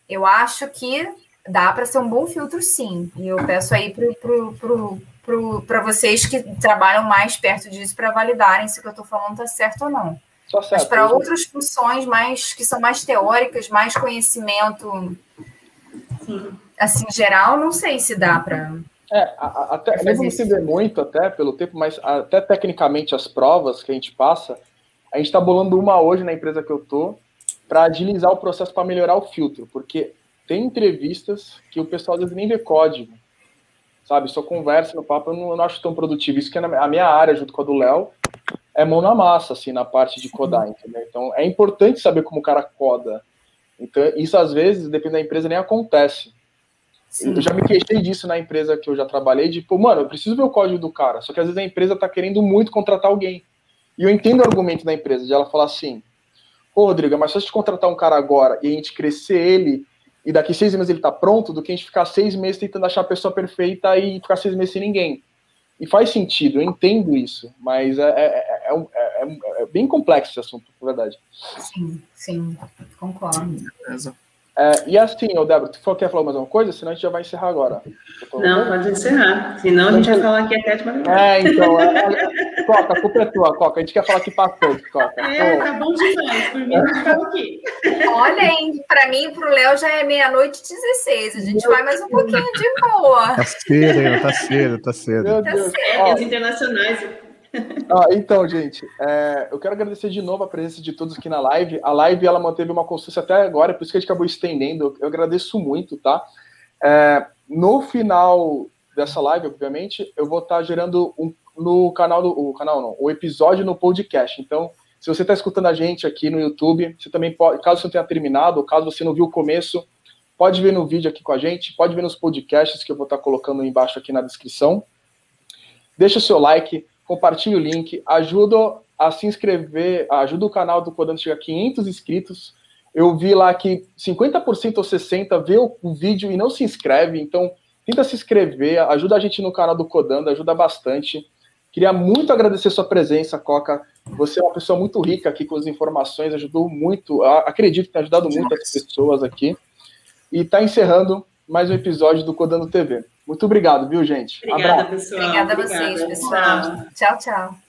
eu acho que dá para ser um bom filtro, sim. E eu peço aí para vocês que trabalham mais perto disso para validarem se o que eu estou falando está certo ou não. Certo, Mas para outras funções mais que são mais teóricas, mais conhecimento. Sim assim, geral, não sei se dá para. É, até, nem vamos entender muito até pelo tempo, mas até tecnicamente as provas que a gente passa, a gente está bolando uma hoje na empresa que eu tô para agilizar o processo para melhorar o filtro, porque tem entrevistas que o pessoal às vezes nem vê código, sabe? Só conversa no papo, eu não, eu não acho tão produtivo. Isso que é a minha área, junto com a do Léo, é mão na massa, assim, na parte de codar, entendeu? Então, é importante saber como o cara coda. Então, isso às vezes, dependendo da empresa, nem acontece. Sim. Eu já me queixei disso na empresa que eu já trabalhei, de, pô, mano, eu preciso ver o código do cara. Só que às vezes a empresa tá querendo muito contratar alguém. E eu entendo o argumento da empresa, de ela falar assim, pô, Rodrigo, é mais fácil de contratar um cara agora e a gente crescer ele e daqui seis meses ele tá pronto do que a gente ficar seis meses tentando achar a pessoa perfeita e ficar seis meses sem ninguém. E faz sentido, eu entendo isso, mas é, é, é, é, é bem complexo esse assunto, na verdade. Sim, sim, concordo. Beleza. É, e assim, ô Débora, tu quer falar mais alguma coisa? Senão a gente já vai encerrar agora. Não, pode encerrar. Senão a gente vai falar aqui até de madrugada. É, então. É, é, Coca, a culpa é tua, Coca. A gente quer falar que passou, Coca. É, tá bom demais. Por mim, a gente fala aqui. Olha, hein, pra mim e pro Léo já é meia-noite e 16. A gente vai mais um pouquinho de boa. Tá cedo, tá cedo, tá cedo. Meu Deus. Tá cedo. internacionais. Ah, então, gente, é, eu quero agradecer de novo a presença de todos aqui na live. A live ela manteve uma constância até agora, por isso que a gente acabou estendendo. Eu agradeço muito, tá? É, no final dessa live, obviamente, eu vou estar gerando um, no canal do o canal não, o episódio no podcast. Então, se você está escutando a gente aqui no YouTube, você também pode, caso você tenha terminado, ou caso você não viu o começo, pode ver no vídeo aqui com a gente, pode ver nos podcasts que eu vou estar colocando embaixo aqui na descrição. Deixa o seu like, compartilhe o link, ajuda a se inscrever, ajuda o canal do Podando chegar a 500 inscritos. Eu vi lá que 50% ou 60% vê o, o, vídeo e não se inscreve, então tenta se inscrever, ajuda a gente no canal do Codando, ajuda bastante. Queria muito agradecer sua presença, Coca. Você é uma pessoa muito rica aqui com as informações, ajudou muito, acredito que tem ajudado muito as pessoas aqui. E está encerrando mais um episódio do Codando TV. Muito obrigado, viu, gente? Obrigada, pessoal. Obrigada a vocês, pessoal. tchau. tchau.